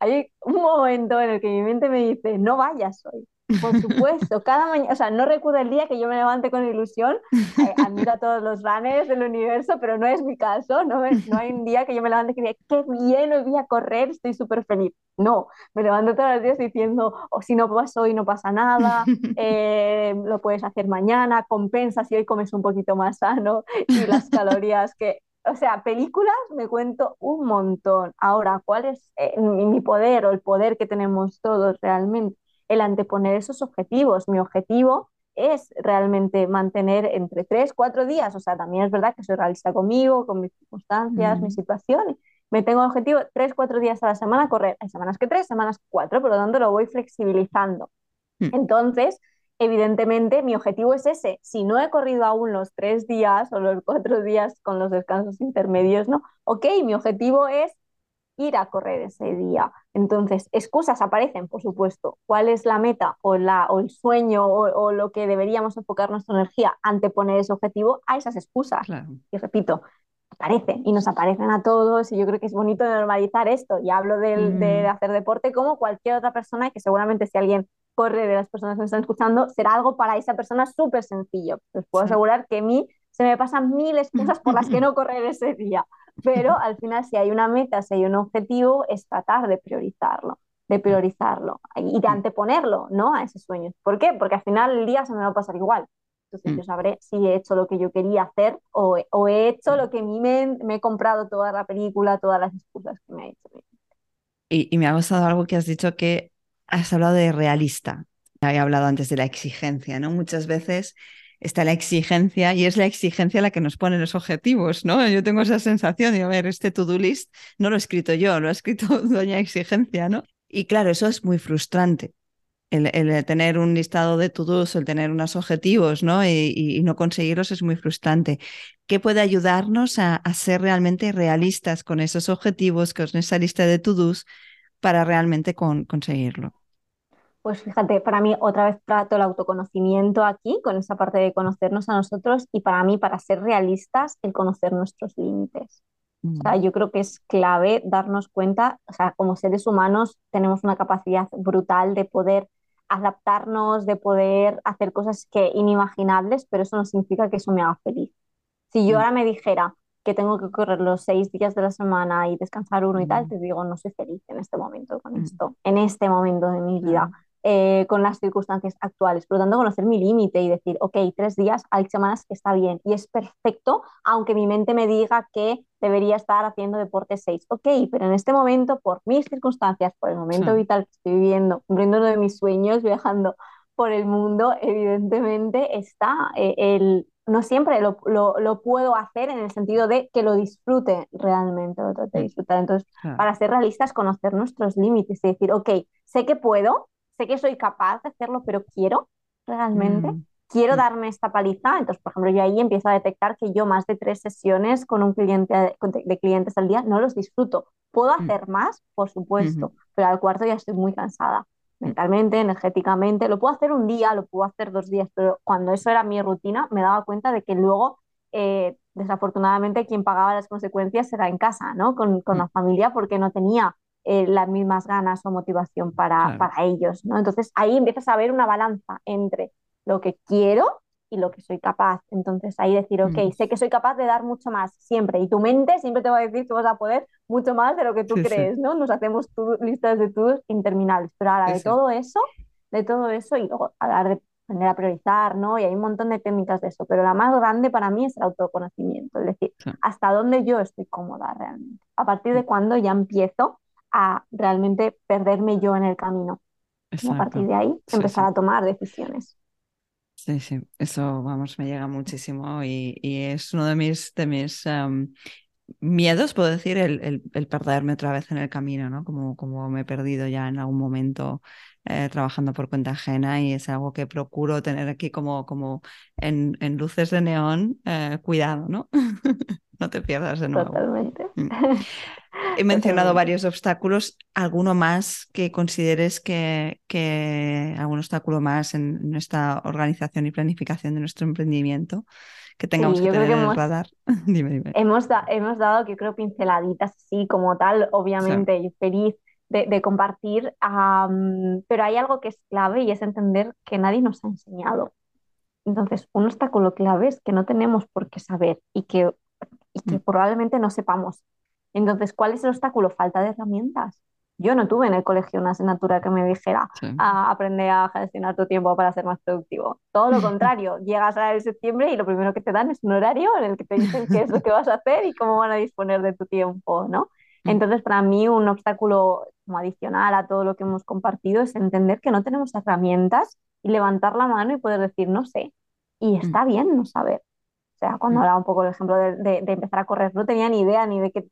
hay un momento en el que mi mente me dice, no vayas hoy, por supuesto, cada mañana, o sea, no recuerdo el día que yo me levante con ilusión, eh, admiro a todos los runners del universo, pero no es mi caso, no, no hay un día que yo me levante y diga, qué bien, hoy voy a correr, estoy súper feliz. No, me levanto todos los días diciendo, o oh, si no pasa hoy no pasa nada, eh, lo puedes hacer mañana, compensa si hoy comes un poquito más sano y las calorías que... O sea, películas me cuento un montón. Ahora, ¿cuál es eh, mi poder o el poder que tenemos todos realmente? El anteponer esos objetivos. Mi objetivo es realmente mantener entre tres, cuatro días, o sea, también es verdad que soy realista conmigo, con mis circunstancias, mis situaciones. Me tengo objetivo tres, cuatro días a la semana correr. Hay semanas que tres, semanas que cuatro, por lo tanto lo voy flexibilizando. Hmm. Entonces, evidentemente, mi objetivo es ese. Si no he corrido aún los tres días o los cuatro días con los descansos intermedios, ¿no? Ok, mi objetivo es ir a correr ese día. Entonces, excusas aparecen, por supuesto. ¿Cuál es la meta o, la, o el sueño o, lo que deberíamos enfocar nuestra energía ante poner ese objetivo a esas excusas? Y repito, aparecen y nos aparecen a todos y yo creo que es bonito normalizar esto. Y hablo de, de, mm. hacer deporte como cualquier otra persona que seguramente si alguien corre de las personas que me están escuchando, será algo para esa persona súper sencillo. Les puedo asegurar que a mí se me pasan mil excusas por las que no correr ese día. Pero al final, si hay una meta, si hay un objetivo, es tratar de priorizarlo, de priorizarlo y de mm. anteponerlo ¿no? a ese sueño. ¿Por qué? Porque al final el día se me va a pasar igual. Entonces yo mm. sabré si he hecho lo que yo quería hacer o, o he hecho lo que mi mente, me he comprado toda la película, todas las excusas que me ha hecho. Y, y me ha gustado algo que has dicho que has hablado de realista. Había hablado antes de la exigencia, ¿no? Muchas veces está la exigencia y es la exigencia la que nos pone los objetivos, ¿no? Yo tengo esa sensación de, a ver, este to-do list no lo he escrito yo, lo ha escrito doña exigencia, ¿no? Y claro, eso es muy frustrante. El, tener un listado de to-dos, el tener unos objetivos, ¿no? Y, no conseguirlos es muy frustrante. ¿Qué puede ayudarnos a, ser realmente realistas con esos objetivos, con esa lista de to-dos, para realmente conseguirlo? Pues fíjate, para mí otra vez trato el autoconocimiento aquí, con esa parte de conocernos a nosotros y para mí, para ser realistas, el conocer nuestros límites. O sea, mm. yo creo que es clave darnos cuenta, o sea, como seres humanos tenemos una capacidad brutal de poder adaptarnos, de poder hacer cosas que inimaginables, pero eso no significa que eso me haga feliz. Si yo mm. ahora me dijera que tengo que correr los seis días de la semana y descansar uno y tal, mm. te digo, no soy feliz en este momento con esto, en este momento de mi vida. Eh, con las circunstancias actuales. Por lo tanto, conocer mi límite y decir, ok, tres días, hay semanas que está bien y es perfecto, aunque mi mente me diga que debería estar haciendo deporte seis. Ok, pero en este momento, por mis circunstancias, por el momento vital que estoy viviendo, cumpliendo uno de mis sueños, viajando por el mundo, evidentemente está eh, el... No siempre lo, lo, lo, puedo hacer en el sentido de que lo disfrute realmente, lo de mm. disfrutar. Entonces, para ser realistas, conocer nuestros límites y decir, ok, sé que puedo, sé que soy capaz de hacerlo, pero quiero realmente. Mm, quiero darme esta paliza, entonces, por ejemplo, yo ahí empiezo a detectar que yo más de tres sesiones con un cliente de, clientes al día no los disfruto. ¿Puedo mm. hacer más? Por supuesto, pero al cuarto ya estoy muy cansada mm. mentalmente, energéticamente. Lo puedo hacer un día, lo puedo hacer dos días, pero cuando eso era mi rutina, me daba cuenta de que luego, eh, desafortunadamente, quien pagaba las consecuencias era en casa, ¿no? Con, con la familia, porque no tenía eh, las mismas ganas o motivación para, para ellos, ¿no? Entonces ahí empiezas a ver una balanza entre lo que quiero y lo que soy capaz. Entonces ahí decir, ok, mm. sé que soy capaz de dar mucho más siempre y tu mente siempre te va a decir que vas a poder mucho más de lo que tú crees, ¿no? Nos hacemos listas de todos interminables, pero ahora de todo eso, de todo eso y luego hablar de aprender a priorizar, ¿no? Y hay un montón de técnicas de eso, pero la más grande para mí es el autoconocimiento, es decir, hasta dónde yo estoy cómoda realmente. A partir de mm. cuando ya empiezo a realmente perderme yo en el camino. Y a partir de ahí empezar a tomar decisiones. Sí, sí, eso, vamos, me llega muchísimo y, es uno de mis, de mis miedos, puedo decir, el, el, perderme otra vez en el camino, ¿no? Como, como me he perdido ya en algún momento eh, trabajando por cuenta ajena y es algo que procuro tener aquí como, como en, en luces de neón, eh, cuidado, ¿no? no te pierdas de nuevo. Totalmente. Mm. he mencionado varios obstáculos, ¿alguno más que consideres que, que algún obstáculo más en nuestra organización y planificación de nuestro emprendimiento? que tengamos que tener en el radar. dime, dime. Hemos, hemos dado, yo creo, pinceladitas así como tal, obviamente, yo feliz de, compartir, pero hay algo que es clave y es entender que nadie nos ha enseñado. Entonces, un obstáculo clave es que no tenemos por qué saber y que, y que mm. probablemente no sepamos. Entonces, ¿cuál es el obstáculo? Falta de herramientas. Yo no tuve en el colegio una asignatura que me dijera a aprender a gestionar tu tiempo para ser más productivo. Todo lo contrario, llegas a septiembre y lo primero que te dan es un horario en el que te dicen qué es lo que vas a hacer y cómo van a disponer de tu tiempo, ¿no? Mm. Entonces, para mí, un obstáculo como adicional a todo lo que hemos compartido es entender que no tenemos herramientas y levantar la mano y poder decir, no sé. Y mm. está bien no saber. O sea, cuando mm. hablaba un poco, del ejemplo, de, de, empezar a correr, no tenía ni idea ni de qué.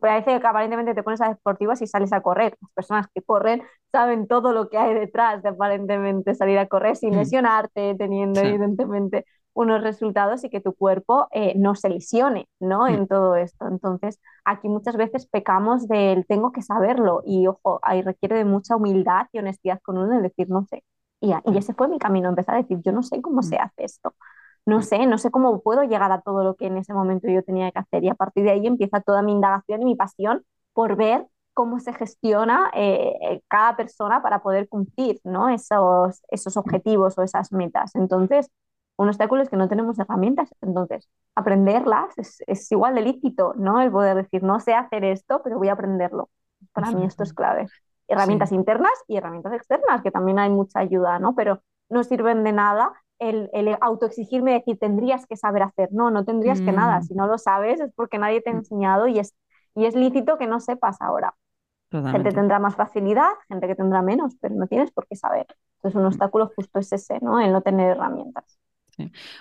Parece que aparentemente te pones a deportivas y sales a correr. Las personas que corren saben todo lo que hay detrás de aparentemente salir a correr sin lesionarte, teniendo evidentemente unos resultados y que tu cuerpo eh, no se lesione, ¿no? En todo esto. Entonces, aquí muchas veces pecamos del tengo que saberlo y, ojo, ahí requiere de mucha humildad y honestidad con uno de decir, no sé. Y, y ese fue mi camino, empezar a decir, yo no sé cómo se hace esto. No sé, no sé cómo puedo llegar a todo lo que en ese momento yo tenía que hacer. Y a partir de ahí empieza toda mi indagación y mi pasión por ver cómo se gestiona eh, cada persona para poder cumplir ¿no? esos, esos objetivos o esas metas. Entonces, un obstáculo es que no tenemos herramientas, entonces aprenderlas es, igual de lícito, ¿no? El poder decir, no sé hacer esto, pero voy a aprenderlo. Para mí esto es clave. Herramientas internas y herramientas externas, que también hay mucha ayuda, ¿no? Pero no sirven de nada el, el autoexigirme decir, tendrías que saber hacer. No, no tendrías que nada. Mm. Si no lo sabes es porque nadie te ha mm. enseñado y es, y es lícito que no sepas ahora. Gente tendrá más facilidad, gente que tendrá menos, pero no tienes por qué saber. Entonces un mm. obstáculo justo es ese, ¿no? El no tener herramientas.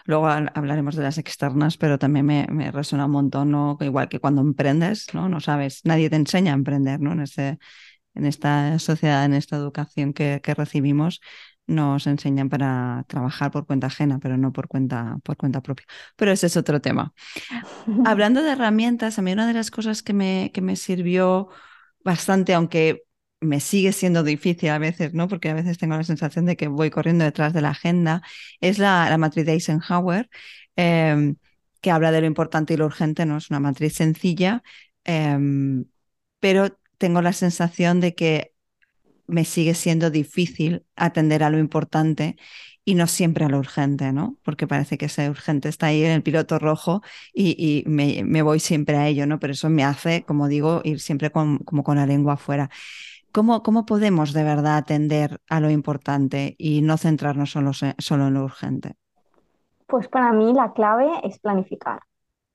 Luego hablaremos de las externas, pero también me, me, resuena un montón, ¿no? igual que cuando emprendes, ¿no? No sabes, nadie te enseña a emprender, ¿no? En, este, en esta sociedad, en esta educación que, que recibimos, nos enseñan para trabajar por cuenta ajena, pero no por cuenta, por cuenta propia. Pero ese es otro tema. Hablando de herramientas, a mí una de las cosas que me, que me sirvió bastante, aunque me sigue siendo difícil a veces, ¿no? Porque a veces tengo la sensación de que voy corriendo detrás de la agenda, es la, matriz de Eisenhower, em, que habla de lo importante y lo urgente, ¿no? Es una matriz sencilla, em, pero tengo la sensación de que me sigue siendo difícil atender a lo importante y no siempre a lo urgente, ¿no? Porque parece que ese urgente está ahí en el piloto rojo y, me, voy siempre a ello, ¿no? Pero eso me hace, como digo, ir siempre como con la lengua afuera. ¿Cómo, podemos de verdad atender a lo importante y no centrarnos solo, solo en lo urgente? Pues para mí la clave es planificar.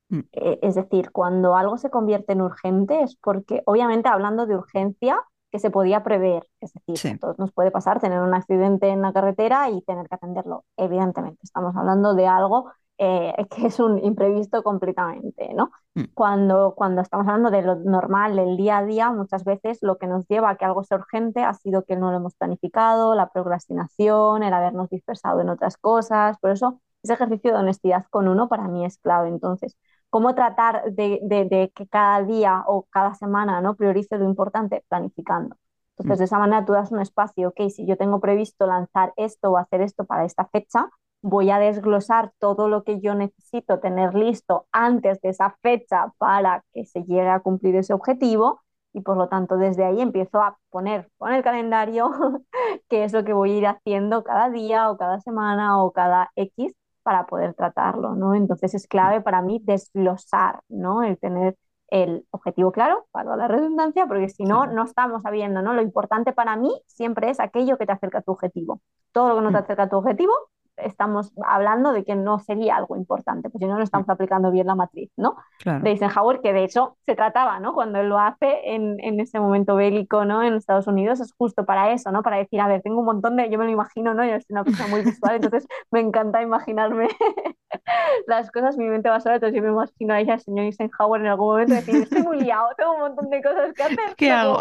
Mm. Eh, es decir, cuando algo se convierte en urgente es porque, obviamente, hablando de urgencia, que se podía prever. Es decir, todos nos puede pasar tener un accidente en la carretera y tener que atenderlo. Evidentemente, estamos hablando de algo eh, que es un imprevisto completamente, ¿no? Mm. Cuando, cuando estamos hablando de lo normal, del día a día, muchas veces lo que nos lleva a que algo sea urgente ha sido que no lo hemos planificado, la procrastinación, el habernos dispersado en otras cosas, por eso ese ejercicio de honestidad con uno para mí es clave. Entonces, ¿cómo tratar de, de, que cada día o cada semana ¿no? priorice lo importante? Planificando. Entonces, mm. de esa manera tú das un espacio, ok, si yo tengo previsto lanzar esto o hacer esto para esta fecha, voy a desglosar todo lo que yo necesito tener listo antes de esa fecha para que se llegue a cumplir ese objetivo y por lo tanto desde ahí empiezo a poner con el calendario qué es lo que voy a ir haciendo cada día o cada semana o cada X para poder tratarlo, ¿no? Entonces es clave para mí desglosar, ¿no? El tener el objetivo claro, para la redundancia, porque si no, no estamos sabiendo, ¿no? Lo importante para mí siempre es aquello que te acerca a tu objetivo. Todo lo que no te mm. acerca a tu objetivo estamos hablando de que no sería algo importante, pues si no, no estamos aplicando bien la matriz, ¿no? De Eisenhower, que de hecho se trataba, ¿no? Cuando él lo hace en, en, ese momento bélico, ¿no? En Estados Unidos, es justo para eso, ¿no? Para decir, a ver, tengo un montón de, yo me lo imagino, ¿no? Yo soy una persona muy visual, entonces me encanta imaginarme las cosas, mi mente va sola, entonces yo me imagino a ella, el señor Eisenhower, en algún momento decir, estoy muy liado, tengo un montón de cosas que hacer. ¿Qué hago?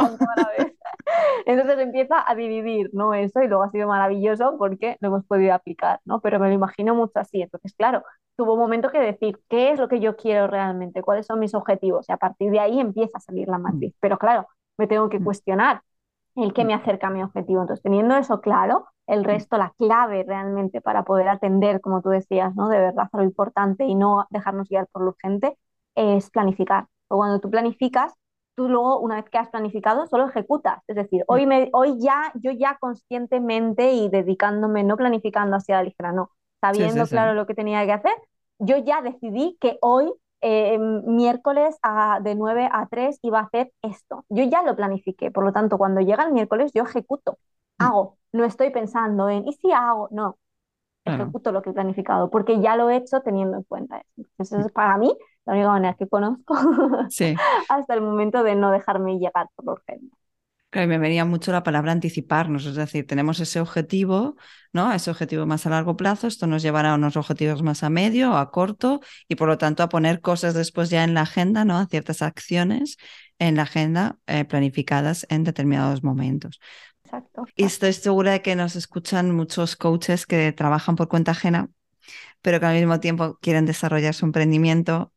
Entonces empieza a dividir, ¿no? Eso y luego ha sido maravilloso porque lo hemos podido aplicar, ¿no? Pero me lo imagino mucho así. Entonces, claro, tuvo un momento que decir, ¿qué es lo que yo quiero realmente? ¿Cuáles son mis objetivos? Y a partir de ahí empieza a salir la matriz. Pero claro, me tengo que cuestionar el que me acerca a mi objetivo. Entonces, teniendo eso claro, el resto, la clave realmente para poder atender, como tú decías, ¿no? De verdad lo importante y no dejarnos guiar por lo urgente, es planificar. O cuando tú planificas, tú luego, una vez que has planificado, solo ejecutas. Es decir, hoy, me, hoy ya, yo ya conscientemente y dedicándome, no planificando hacia la ligera, no, sabiendo claro lo que tenía que hacer, yo ya decidí que hoy, eh, miércoles a, de 9 a 3, iba a hacer esto. Yo ya lo planifiqué, por lo tanto, cuando llega el miércoles, yo ejecuto, mm. hago, no estoy pensando en, ¿y si hago? No, ejecuto lo que he planificado, porque ya lo he hecho teniendo en cuenta eso. Entonces, para mí, la única manera que conozco hasta el momento de no dejarme llegar por lo urgente. me venía mucho la palabra anticiparnos, es decir, tenemos ese objetivo, ¿no? Ese objetivo más a largo plazo, esto nos llevará a unos objetivos más a medio o a corto y por lo tanto a poner cosas después ya en la agenda, ¿no? A ciertas acciones en la agenda eh, planificadas en determinados momentos. Exacto. Y estoy segura de que nos escuchan muchos coaches que trabajan por cuenta ajena, pero que al mismo tiempo quieren desarrollar su emprendimiento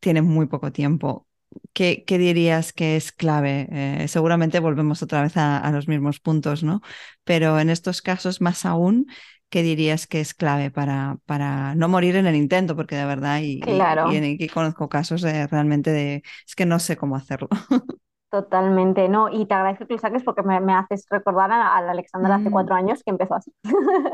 tiene muy poco tiempo. ¿Qué, qué dirías que es clave? Eh, seguramente volvemos otra vez a, los mismos puntos, ¿no? Pero en estos casos, más aún, ¿qué dirías que es clave para, para no morir en el intento? Porque de verdad, y, claro. y, conozco casos realmente de, es que no sé cómo hacerlo. Totalmente, no, y te agradezco que lo saques porque me, me haces recordar a, Alexandra hace mm. cuatro años que empezó así.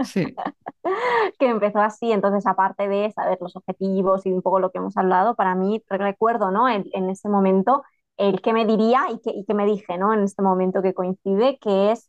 Sí. que empezó así, entonces aparte de saber los objetivos y un poco lo que hemos hablado, para mí recuerdo, ¿no? En, en ese momento, el que me diría y que, y que me dije, ¿no? En este momento que coincide, que es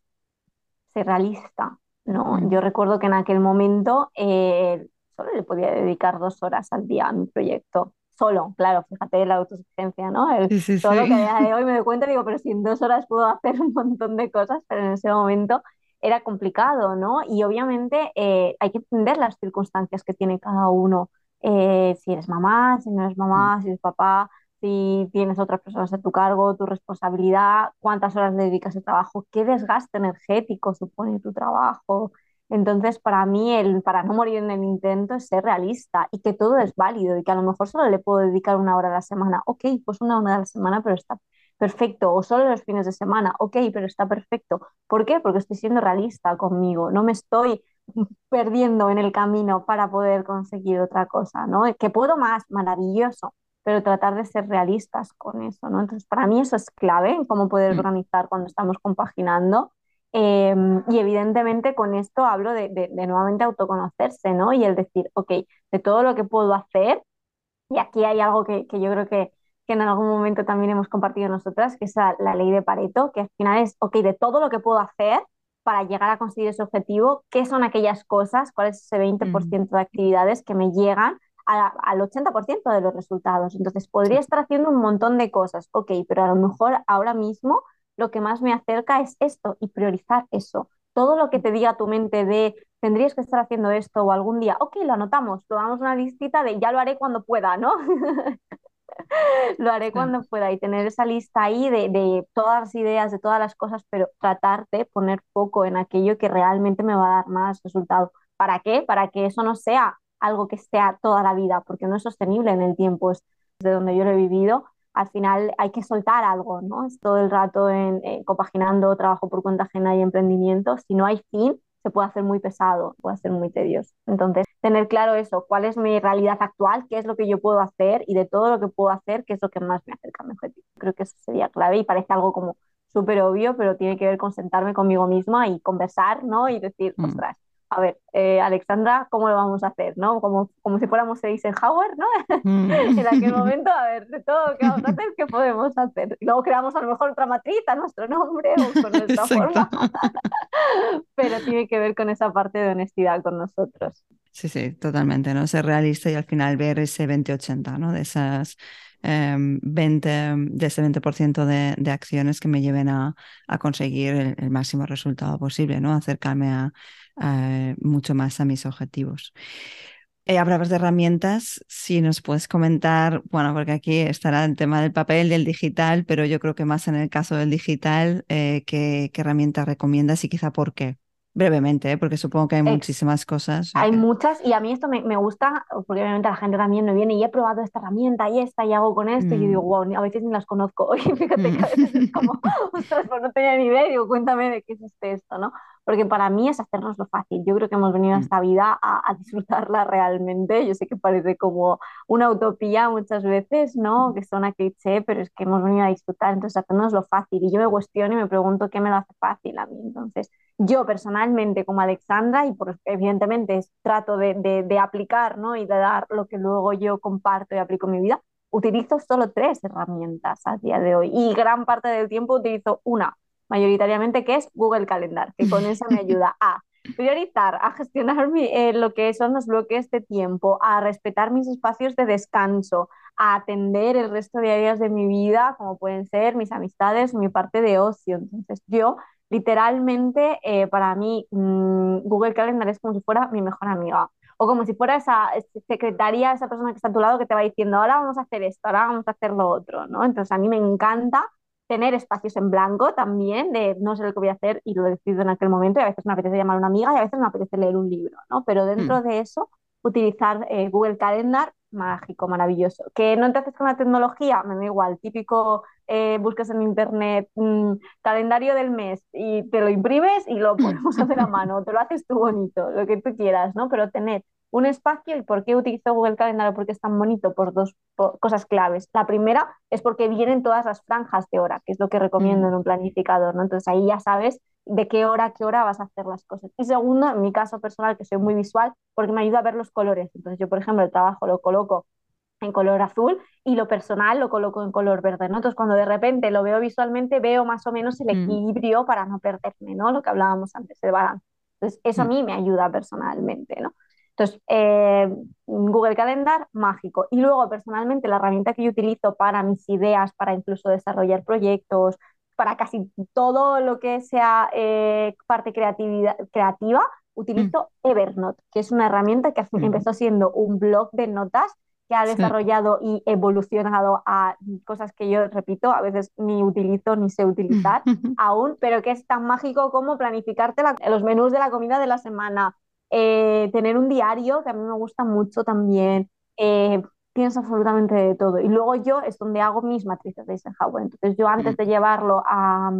ser realista, ¿no? Mm. Yo recuerdo que en aquel momento eh, solo le podía dedicar dos horas al día a mi proyecto solo, claro, fíjate la autosuficiencia, ¿no? El, todo lo que a día de hoy me doy cuenta, digo, pero si en dos horas puedo hacer un montón de cosas, pero en ese momento era complicado, ¿no? Y obviamente eh, hay que entender las circunstancias que tiene cada uno. Eh, si eres mamá, si no eres mamá, mm. si eres papá, si tienes otras personas a tu cargo, tu responsabilidad, cuántas horas dedicas al trabajo, qué desgaste energético supone tu trabajo, entonces, para mí, el, para no morir en el intento es ser realista y que todo es válido y que a lo mejor solo le puedo dedicar una hora a la semana. Ok, pues una hora a la semana, pero está perfecto. O solo los fines de semana. Ok, pero está perfecto. ¿Por qué? Porque estoy siendo realista conmigo. No me estoy perdiendo en el camino para poder conseguir otra cosa, ¿no? Que puedo más, maravilloso, pero tratar de ser realistas con eso, ¿no? Entonces, para mí eso es clave en cómo poder mm. organizar cuando estamos compaginando Em, y evidentemente con esto hablo de, de, nuevamente autoconocerse, ¿no? Y el decir, ok, de todo lo que puedo hacer, y aquí hay algo que, que yo creo que, que, en algún momento también hemos compartido nosotras, que es la, la, ley de Pareto, que al final es, ok, de todo lo que puedo hacer para llegar a conseguir ese objetivo, ¿qué son aquellas cosas? ¿Cuál es ese 20% de actividades que me llegan al 80% de los resultados? Entonces, podría estar haciendo un montón de cosas, ok, pero a lo mejor ahora mismo lo que más me acerca es esto y priorizar eso. Todo lo que te diga tu mente de tendrías que estar haciendo esto o algún día, ok, lo anotamos, lo damos una listita de ya lo haré cuando pueda, ¿no? lo haré cuando pueda y tener esa lista ahí de, de, todas las ideas, de todas las cosas, pero tratar de poner foco en aquello que realmente me va a dar más resultado. ¿Para qué? Para que eso no sea algo que sea toda la vida, porque no es sostenible en el tiempo, es de donde yo lo he vivido al final hay que soltar algo, ¿no? Es todo el rato en, compaginando trabajo por cuenta ajena y emprendimiento. Si no hay fin, se puede hacer muy pesado, puede ser muy tedioso. Entonces, tener claro eso, cuál es mi realidad actual, qué es lo que yo puedo hacer y de todo lo que puedo hacer, qué es lo que más me acerca a mi objetivo. Creo que eso sería clave y parece algo como súper obvio, pero tiene que ver con sentarme conmigo misma y conversar, ¿no? Y decir, mm. ostras, a ver, eh, Alexandra, ¿cómo lo vamos a hacer? ¿no? Como, como si fuéramos Eisenhower, ¿no? Mm. en aquel momento, a ver, de todo que vamos a hacer, ¿qué podemos hacer? Y luego creamos a lo mejor otra matriz a nuestro nombre o con nuestra forma. Pero tiene que ver con esa parte de honestidad con nosotros. Sí, sí, totalmente, ¿no? Ser realista y al final ver ese 20-80, ¿no? De esas 20, em, de ese 20% de, de, acciones que me lleven a, a conseguir el, el, máximo resultado posible, ¿no? Acercarme a, mucho más a mis objetivos. Eh, hablabas de herramientas, si nos puedes comentar, bueno, porque aquí estará el tema del papel, del digital, pero yo creo que más en el caso del digital, eh, ¿qué, ¿qué herramientas recomiendas y quizá por qué? Brevemente, ¿eh? porque supongo que hay muchísimas cosas. Hay muchas y a mí esto me, me, gusta porque obviamente la gente también me viene y he probado esta herramienta y esta y hago con esto y yo digo, wow, mm. a veces ni las conozco. Oye, fíjate que a veces es como, ostras, pues no tenía ni idea y digo, cuéntame de qué es esto, ¿no? Porque para mí es hacernos lo fácil. Yo creo que hemos venido a mm. esta vida a, a disfrutarla realmente. Yo sé que parece como una utopía muchas veces, ¿no? Que suena cliché, pero es que hemos venido a disfrutar, entonces hacernos lo fácil. Y yo me cuestiono y me pregunto qué me lo hace fácil a mí. Entonces, yo personalmente como Alexandra, y por, evidentemente trato de, de, aplicar ¿no? y de dar lo que luego yo comparto y aplico en mi vida, utilizo solo tres herramientas a día de hoy y gran parte del tiempo utilizo una, mayoritariamente, que es Google Calendar, que con esa me ayuda a priorizar, a gestionar eh, lo que son los bloques de tiempo, a respetar mis espacios de descanso, a atender el resto de áreas de mi vida, como pueden ser mis amistades, mi parte de ocio. Entonces yo literalmente eh, para mí mm, Google Calendar es como si fuera mi mejor amiga. O como si fuera esa secretaria, esa persona que está a tu lado que te va diciendo, ahora vamos a hacer esto, ahora vamos a hacer lo otro, ¿no? Entonces a mí me encanta tener espacios en blanco también, de no sé lo que voy a hacer y lo decido en aquel momento, y a veces me apetece llamar a una amiga y a veces me apetece leer un libro, ¿no? Pero dentro mm. de eso, utilizar eh, Google Calendar, mágico, maravilloso. Que no te haces con la tecnología, me da igual, típico eh, buscas en internet mm, calendario del mes y te lo imprimes y lo ponemos hacer a mano, te lo haces tú bonito, lo que tú quieras, ¿no? Pero tener un espacio y por qué utilizo Google Calendar, porque es tan bonito, por dos cosas claves. La primera es porque vienen todas las franjas de hora, que es lo que recomiendo mm. en un planificador, ¿no? Entonces ahí ya sabes de qué hora a qué hora vas a hacer las cosas. Y segundo, en mi caso personal, que soy muy visual, porque me ayuda a ver los colores. Entonces yo, por ejemplo, el trabajo lo coloco en color azul y lo personal lo coloco en color verde, ¿no? Entonces cuando de repente lo veo visualmente veo más o menos el mm. equilibrio para no perderme, ¿no? Lo que hablábamos antes, el balance. Entonces eso a mm. mí me ayuda personalmente, ¿no? Entonces, eh, Google Calendar, mágico. Y luego, personalmente, la herramienta que yo utilizo para mis ideas, para incluso desarrollar proyectos, para casi todo lo que sea eh, parte creatividad, creativa, utilizo mm. Evernote, que es una herramienta que empezó siendo un blog de notas que ha desarrollado y evolucionado a cosas que yo, repito, a veces ni utilizo ni sé utilizar aún, pero que es tan mágico como planificarte los menús de la comida de la semana, eh, tener un diario, que a mí me gusta mucho también, eh, pienso absolutamente de todo. Y luego yo es donde hago mis matrices de Eisenhower. Entonces yo antes de llevarlo a,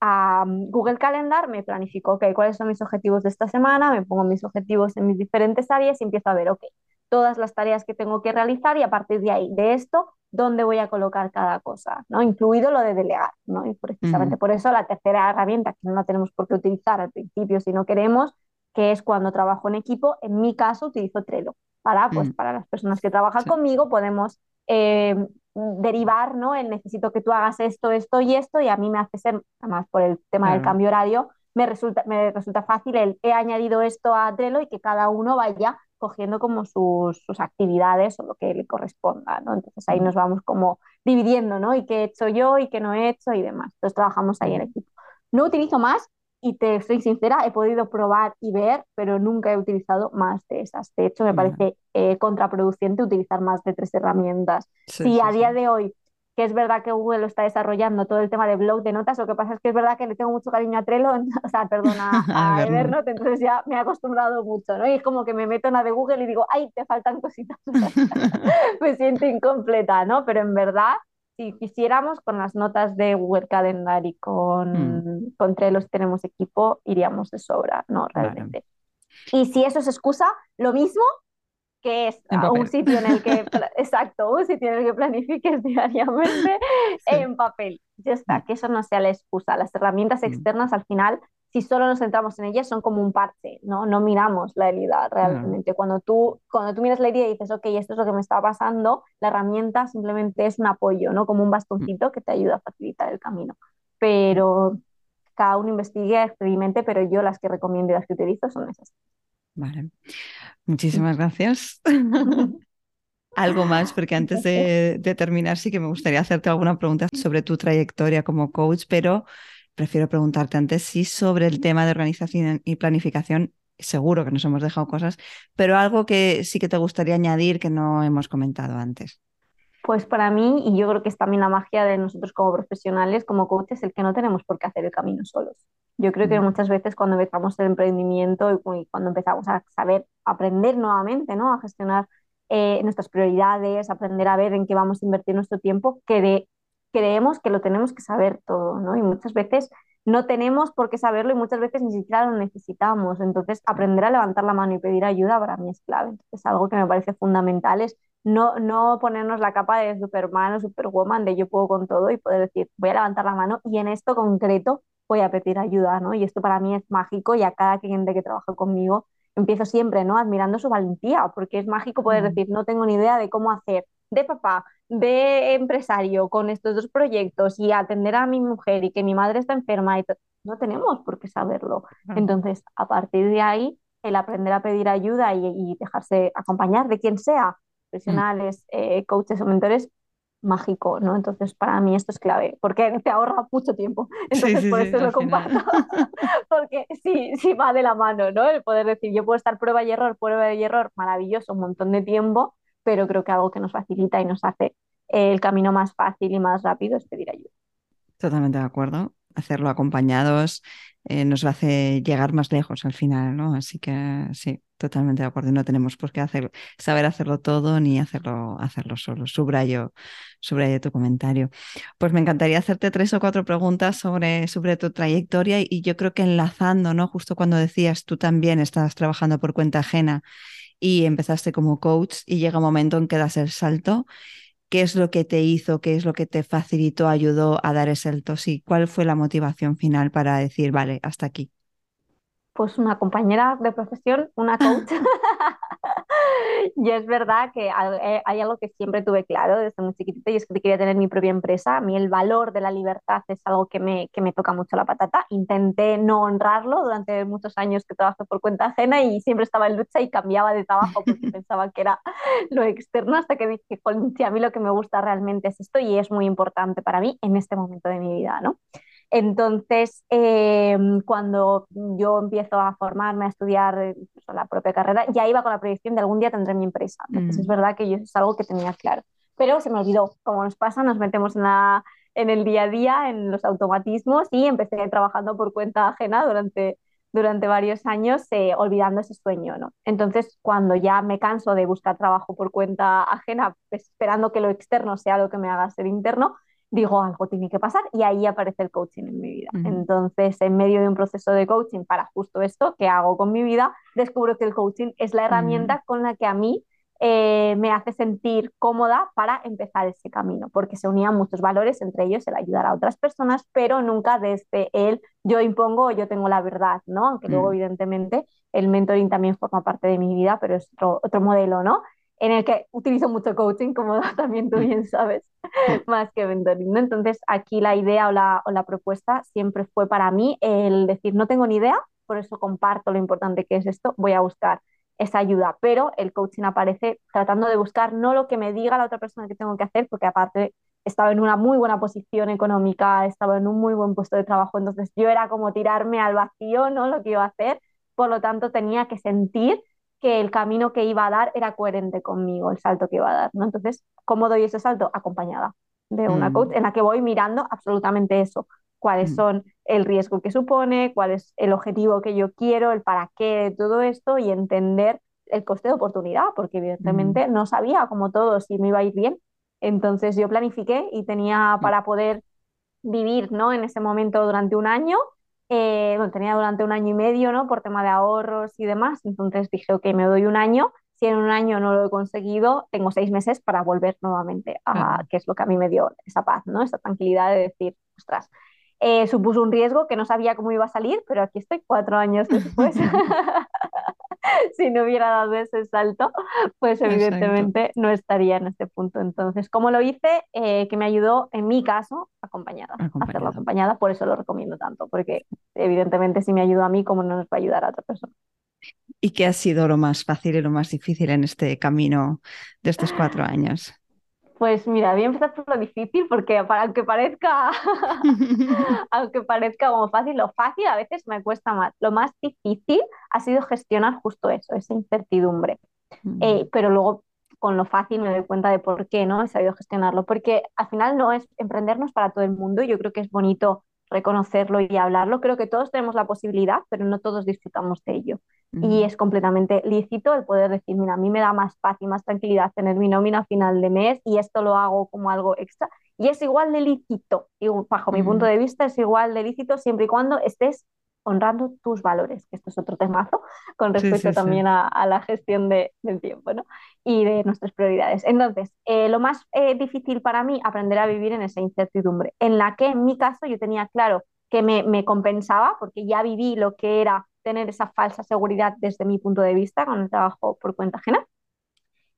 a Google Calendar me planifico, ok, cuáles son mis objetivos de esta semana, me pongo mis objetivos en mis diferentes áreas y empiezo a ver, ok, todas las tareas que tengo que realizar y a partir de ahí, de esto, dónde voy a colocar cada cosa, ¿no? incluido lo de delegar. ¿no? Y precisamente por eso la tercera herramienta, que no la tenemos por qué utilizar al principio si no queremos, que es cuando trabajo en equipo, en mi caso utilizo Trello. Para, pues, mm. para las personas que trabajan conmigo podemos eh, derivar, ¿no? El necesito que tú hagas esto, esto y esto, y a mí me hace ser, además por el tema del cambio horario, me resulta, me resulta fácil el he añadido esto a Trello y que cada uno vaya cogiendo como sus, sus, actividades o lo que le corresponda, ¿no? Entonces ahí nos vamos como dividiendo, ¿no? Y qué he hecho yo y qué no he hecho y demás. Entonces trabajamos ahí en equipo. No utilizo más y te soy sincera, he podido probar y ver, pero nunca he utilizado más de esas. De hecho, me parece eh, contraproducente utilizar más de tres herramientas. si a día de hoy que es verdad que Google lo está desarrollando todo el tema de blog de notas, lo que pasa es que es verdad que le tengo mucho cariño a Trello, o sea, perdona, a Evernote, entonces ya me he acostumbrado mucho, ¿no? Y es como que me meto en la de Google y digo, ay, te faltan cositas, me siento incompleta, ¿no? Pero en verdad, si quisiéramos con las notas de Google Calendar y con, mm. con Trello tenemos equipo, iríamos de sobra, ¿no? Realmente. Y si eso es excusa, lo mismo que es un sitio en el que, exacto, un sitio en el que planifiques diariamente en papel. Ya está, mm. que eso no sea la excusa. Las herramientas mm. externas al final, si solo nos centramos en ellas, son como un parche, ¿no? No miramos la herida realmente. Cuando, tú, cuando tú miras la herida y dices, ok, esto es lo que me está pasando, la herramienta simplemente es un apoyo, ¿no? Como un bastoncito que te ayuda a facilitar el camino. Pero cada uno investigue, experimente, pero yo las que recomiendo y las que utilizo son esas. Vale. Muchísimas gracias. Algo más, porque antes de, terminar sí que me gustaría hacerte alguna pregunta sobre tu trayectoria como coach, pero prefiero preguntarte antes si sobre el tema de organización y planificación seguro que nos hemos dejado cosas, pero algo que sí que te gustaría añadir que no hemos comentado antes. Pues para mí, y yo creo que es también la magia de nosotros como profesionales, como coaches, el que no tenemos por qué hacer el camino solos. Yo creo que mm. muchas veces cuando empezamos el emprendimiento y cuando empezamos a saber aprender nuevamente, ¿no? A gestionar eh, nuestras prioridades, aprender a ver en qué vamos a invertir nuestro tiempo, que creemos que lo tenemos que saber todo, ¿no? Y muchas veces no tenemos por qué saberlo y muchas veces ni siquiera lo necesitamos. Entonces, aprender a levantar la mano y pedir ayuda para mí es clave. Entonces, algo que me parece fundamental es no, no ponernos la capa de Superman o Superwoman de yo puedo con todo y poder decir, voy a levantar la mano y en esto concreto voy a pedir ayuda, ¿no? Y esto para mí es mágico y a cada cliente que trabaja conmigo empiezo siempre, ¿no? Admirando su valentía, porque es mágico poder decir, no tengo ni idea de cómo hacer de papá, de empresario con estos dos proyectos y atender a mi mujer y que mi madre está enferma y no tenemos por qué saberlo. Entonces, a partir de ahí, el aprender a pedir ayuda y, y dejarse acompañar de quien sea, profesionales, eh, coaches o mentores, mágico, ¿no? Entonces, para mí esto es clave, porque te ahorra mucho tiempo. Entonces, por eso lo comparto. porque sí, sí va de la mano, ¿no? El poder decir, yo puedo estar prueba y error, prueba y error, maravilloso, un montón de tiempo, pero creo que algo que nos facilita y nos hace el camino más fácil y más rápido es pedir ayuda. Totalmente de acuerdo. Hacerlo acompañados eh, nos hace llegar más lejos al final, ¿no? Así que sí, totalmente de acuerdo. No tenemos por qué saber hacerlo todo ni hacerlo, hacerlo solo. Subrayo, subrayo tu comentario. Pues me encantaría hacerte tres o cuatro preguntas sobre, sobre tu trayectoria y yo creo que enlazando, ¿no? Justo cuando decías tú también estabas trabajando por cuenta ajena y empezaste como coach y llega un momento en que das el salto qué es lo que te hizo, qué es lo que te facilitó, ayudó a dar ese salto, sí, cuál fue la motivación final para decir, vale, hasta aquí. Pues una compañera de profesión, una coach. y es verdad que eh, hay algo que siempre tuve claro desde muy chiquitita y es que quería tener mi propia empresa. A mí el valor de la libertad es algo que me, que me toca mucho la patata. Intenté no honrarlo durante muchos años que trabajé por cuenta ajena y siempre estaba en lucha y cambiaba de trabajo porque pensaba que era lo externo hasta que dije, si a mí lo que me gusta realmente es esto y es muy importante para mí en este momento de mi vida, ¿no? Entonces, em, cuando yo empiezo a formarme, a estudiar eh, la propia carrera, ya iba con la proyección de algún día tendré mi empresa. Entonces, es mm. verdad que yo eso es algo que tenía claro. Pero se me olvidó, como nos pasa, nos metemos en, la, en el día a día, en los automatismos y empecé trabajando por cuenta ajena durante, durante varios años, eh, olvidando ese sueño. ¿no? Entonces, cuando ya me canso de buscar trabajo por cuenta ajena, pues, esperando que lo externo sea lo que me haga ser interno, digo, algo tiene que pasar y ahí aparece el coaching en mi vida. Entonces, en medio de un proceso de coaching para justo esto que hago con mi vida, descubro que el coaching es la herramienta con la que a mí eh, me hace sentir cómoda para empezar ese camino, porque se unían muchos valores, entre ellos el ayudar a otras personas, pero nunca desde el yo impongo o yo tengo la verdad, ¿no? Aunque luego, mm. evidentemente, el mentoring también forma parte de mi vida, pero es otro, otro modelo, ¿no? En el que utilizo mucho coaching, como también tú bien sabes, más que mentoring. Entonces, aquí la idea o la, o la propuesta siempre fue para mí el decir, no tengo ni idea, por eso comparto lo importante que es esto, voy a buscar esa ayuda, pero el coaching aparece tratando de buscar no lo que me diga la otra persona que tengo que hacer, porque aparte estaba en una muy buena posición económica, estaba en un muy buen puesto de trabajo, entonces yo era como tirarme al vacío, ¿no? Lo que iba a hacer, por lo tanto tenía que sentir que el camino que iba a dar era coherente conmigo, el salto que iba a dar, ¿no? Entonces, ¿cómo doy ese salto? Acompañada de una mm. coach en la que voy mirando absolutamente eso, cuáles mm. son el riesgo que supone, cuál es el objetivo que yo quiero, el para qué de todo esto y entender el coste de oportunidad, porque evidentemente mm. no sabía como todo si me iba a ir bien. Entonces yo planifiqué y tenía para poder vivir ¿no? en ese momento durante un año eh, bueno, tenía durante un año y medio, ¿no? Por tema de ahorros y demás. Entonces dije, ok, me doy un año. Si en un año no lo he conseguido, tengo seis meses para volver nuevamente a, que es lo que a mí me dio esa paz, ¿no? Esa tranquilidad de decir, ostras, eh, supuso un riesgo que no sabía cómo iba a salir, pero aquí estoy cuatro años después. si no hubiera dado ese salto, pues evidentemente no estaría en este punto. Entonces, ¿cómo lo hice? Eh, que me ayudó, en mi caso, acompañada, acompañada, hacerlo acompañada, por eso lo recomiendo tanto, porque evidentemente si me ayudó a mí, ¿cómo no nos va a ayudar a otra persona? ¿Y qué ha sido lo más fácil y lo más difícil en este camino de estos cuatro años? Pues mira, voy a empezar por lo difícil porque para, aunque parezca aunque parezca como fácil, lo fácil a veces me cuesta más. Lo más difícil ha sido gestionar justo eso, esa incertidumbre. Eh, pero luego con lo fácil me doy cuenta de por qué no he sabido gestionarlo, porque al final no es emprendernos para todo el mundo, yo creo que es bonito reconocerlo y hablarlo, creo que todos tenemos la posibilidad, pero no todos disfrutamos de ello. Y es completamente lícito el poder decir, mira, a mí me da más paz y más tranquilidad tener mi nómina a final de mes y esto lo hago como algo extra. Y es igual de lícito, y bajo mi punto de vista es igual de lícito siempre y cuando estés honrando tus valores, que esto es otro temazo con respecto también A, la gestión de, del tiempo ¿no? y de nuestras prioridades. Entonces, eh, lo más eh, difícil para mí, aprender a vivir en esa incertidumbre, en la que en mi caso yo tenía claro que me, me compensaba, porque ya viví lo que era tener esa falsa seguridad desde mi punto de vista con el trabajo por cuenta ajena.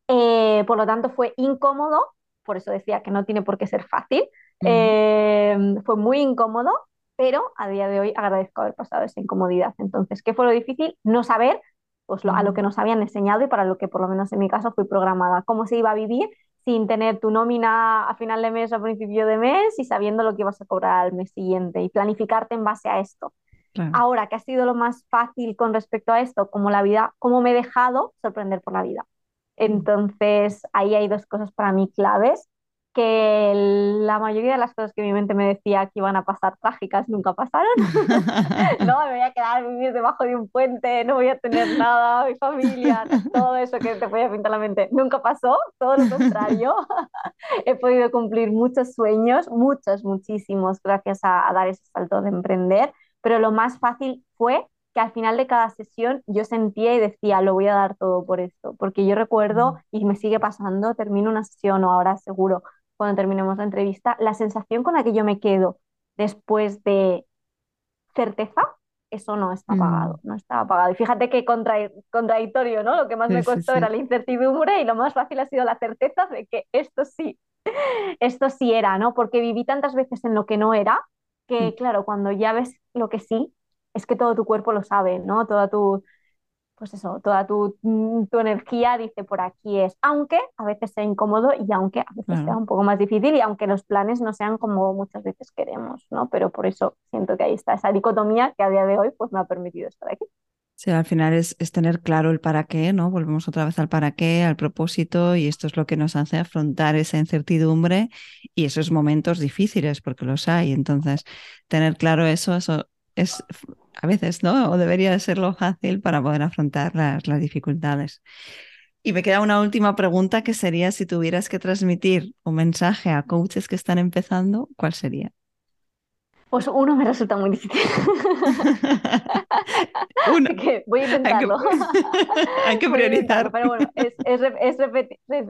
Eh, por lo tanto, fue incómodo, por eso decía que no tiene por qué ser fácil. fue muy incómodo, pero a día de hoy agradezco haber pasado esa incomodidad. Entonces, ¿qué fue lo difícil? No saber pues, a lo que nos habían enseñado y para lo que por lo menos en mi caso fui programada, cómo se iba a vivir sin tener tu nómina a final de mes o a principio de mes y sabiendo lo que ibas a cobrar al mes siguiente y planificarte en base a esto. Ahora, ¿qué ha sido lo más fácil con respecto a esto? Como la vida, cómo me he dejado sorprender por la vida. Entonces, ahí hay dos cosas para mí claves que la mayoría de las cosas que mi mente me decía que iban a pasar trágicas nunca pasaron. no, me voy a quedar a vivir debajo de un puente, no voy a tener nada, mi familia, todo eso que te podía pintar la mente. Nunca pasó, todo lo contrario. He podido cumplir muchos sueños, muchos, muchísimos, gracias a, a dar ese salto de emprender, pero lo más fácil fue que al final de cada sesión yo sentía y decía, lo voy a dar todo por esto, porque yo recuerdo, y me sigue pasando, termino una sesión o ahora seguro, cuando terminemos la entrevista, la sensación con la que yo me quedo después de certeza, eso no está pagado, mm. no pagado. Y fíjate que contradictorio, ¿no? Lo que más me costó era la incertidumbre y lo más fácil ha sido la certeza de que esto sí, esto sí era, ¿no? Porque viví tantas veces en lo que no era, que mm. claro, cuando ya ves lo que sí, es que todo tu cuerpo lo sabe, ¿no? Toda tu, pues eso, toda tu, mm, tu, energía dice por aquí es, aunque a veces sea incómodo y aunque a veces sea un poco más difícil y aunque los planes no sean como muchas veces queremos, ¿no? Pero por eso siento que ahí está esa dicotomía que a día de hoy pues me ha permitido estar aquí. Sí, al final es, es tener claro el para qué, ¿no? Volvemos otra vez al para qué, al propósito y esto es lo que nos hace afrontar esa incertidumbre y esos momentos difíciles porque los hay. Entonces, tener claro eso, eso es a veces, ¿no? O debería ser lo fácil para poder afrontar las, las dificultades. Y me queda una última pregunta que sería si tuvieras que transmitir un mensaje a coaches que están empezando, ¿cuál sería? Pues uno me resulta muy difícil. uno. voy a intentarlo. Hay que, priorizar. Pero bueno, es, es, es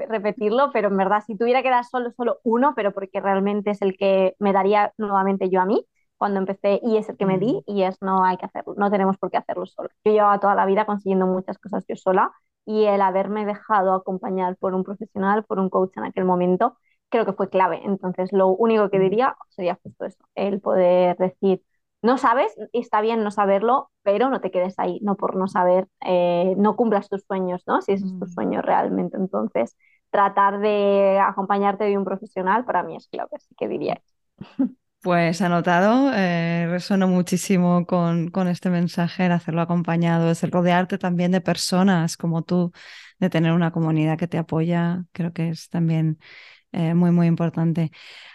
repetirlo, pero en verdad, si tuviera que dar solo, solo uno, pero porque realmente es el que me daría nuevamente yo a mí, cuando empecé y es el que me di y es no hay que hacerlo, no tenemos por qué hacerlo solo. Yo llevaba toda la vida consiguiendo muchas cosas yo sola y el haberme dejado acompañar por un profesional, por un coach en aquel momento, creo que fue clave. Entonces, lo único que diría sería justo eso, el poder decir, no sabes, está bien no saberlo, pero no te quedes ahí, no por no saber, eh, no cumplas tus sueños, ¿no? Si ese es tu sueño realmente. Entonces, tratar de acompañarte de un profesional para mí es clave, así que diría eso. Pues anotado, eh, muchísimo con, con, este mensaje, el hacerlo acompañado, es el rodearte también de personas como tú, de tener una comunidad que te apoya, creo que es también eh, muy, muy importante.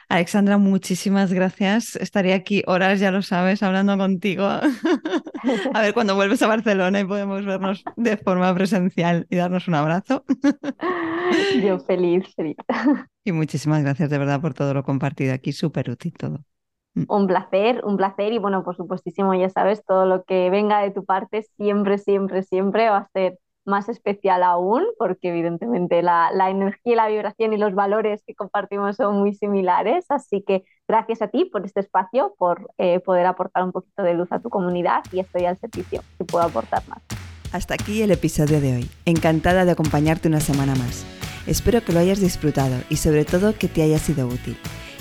Alexandra, muchísimas gracias. Estaría aquí horas, ya lo sabes, hablando contigo. a ver cuando vuelves a Barcelona y podemos vernos de forma presencial y darnos un abrazo. Yo feliz, feliz. Y muchísimas gracias de verdad por todo lo compartido aquí, súper útil todo. Mm. Un placer, un placer y bueno, por supuestísimo, ya sabes, todo lo que venga de tu parte siempre, siempre, siempre va a ser más especial aún, porque evidentemente la, la, energía, la vibración y los valores que compartimos son muy similares. Así que gracias a ti por este espacio, por eh, poder aportar un poquito de luz a tu comunidad y estoy al servicio si puedo aportar más. Hasta aquí el episodio de hoy. Encantada de acompañarte una semana más. Espero que lo hayas disfrutado y sobre todo que te haya sido útil.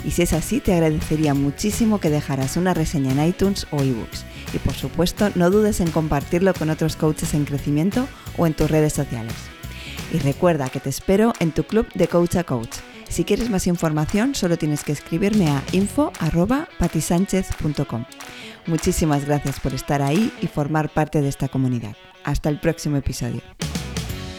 Y si es así, te agradecería muchísimo que dejaras una reseña en iTunes o ebooks. Y por supuesto, no dudes en compartirlo con otros coaches en crecimiento o en tus redes sociales. Y recuerda que te espero en tu club de Coach a Coach, Si quieres más información, solo tienes que escribirme a info.patisánchez.com. Muchísimas gracias por estar ahí y formar parte de esta comunidad. Hasta el próximo episodio.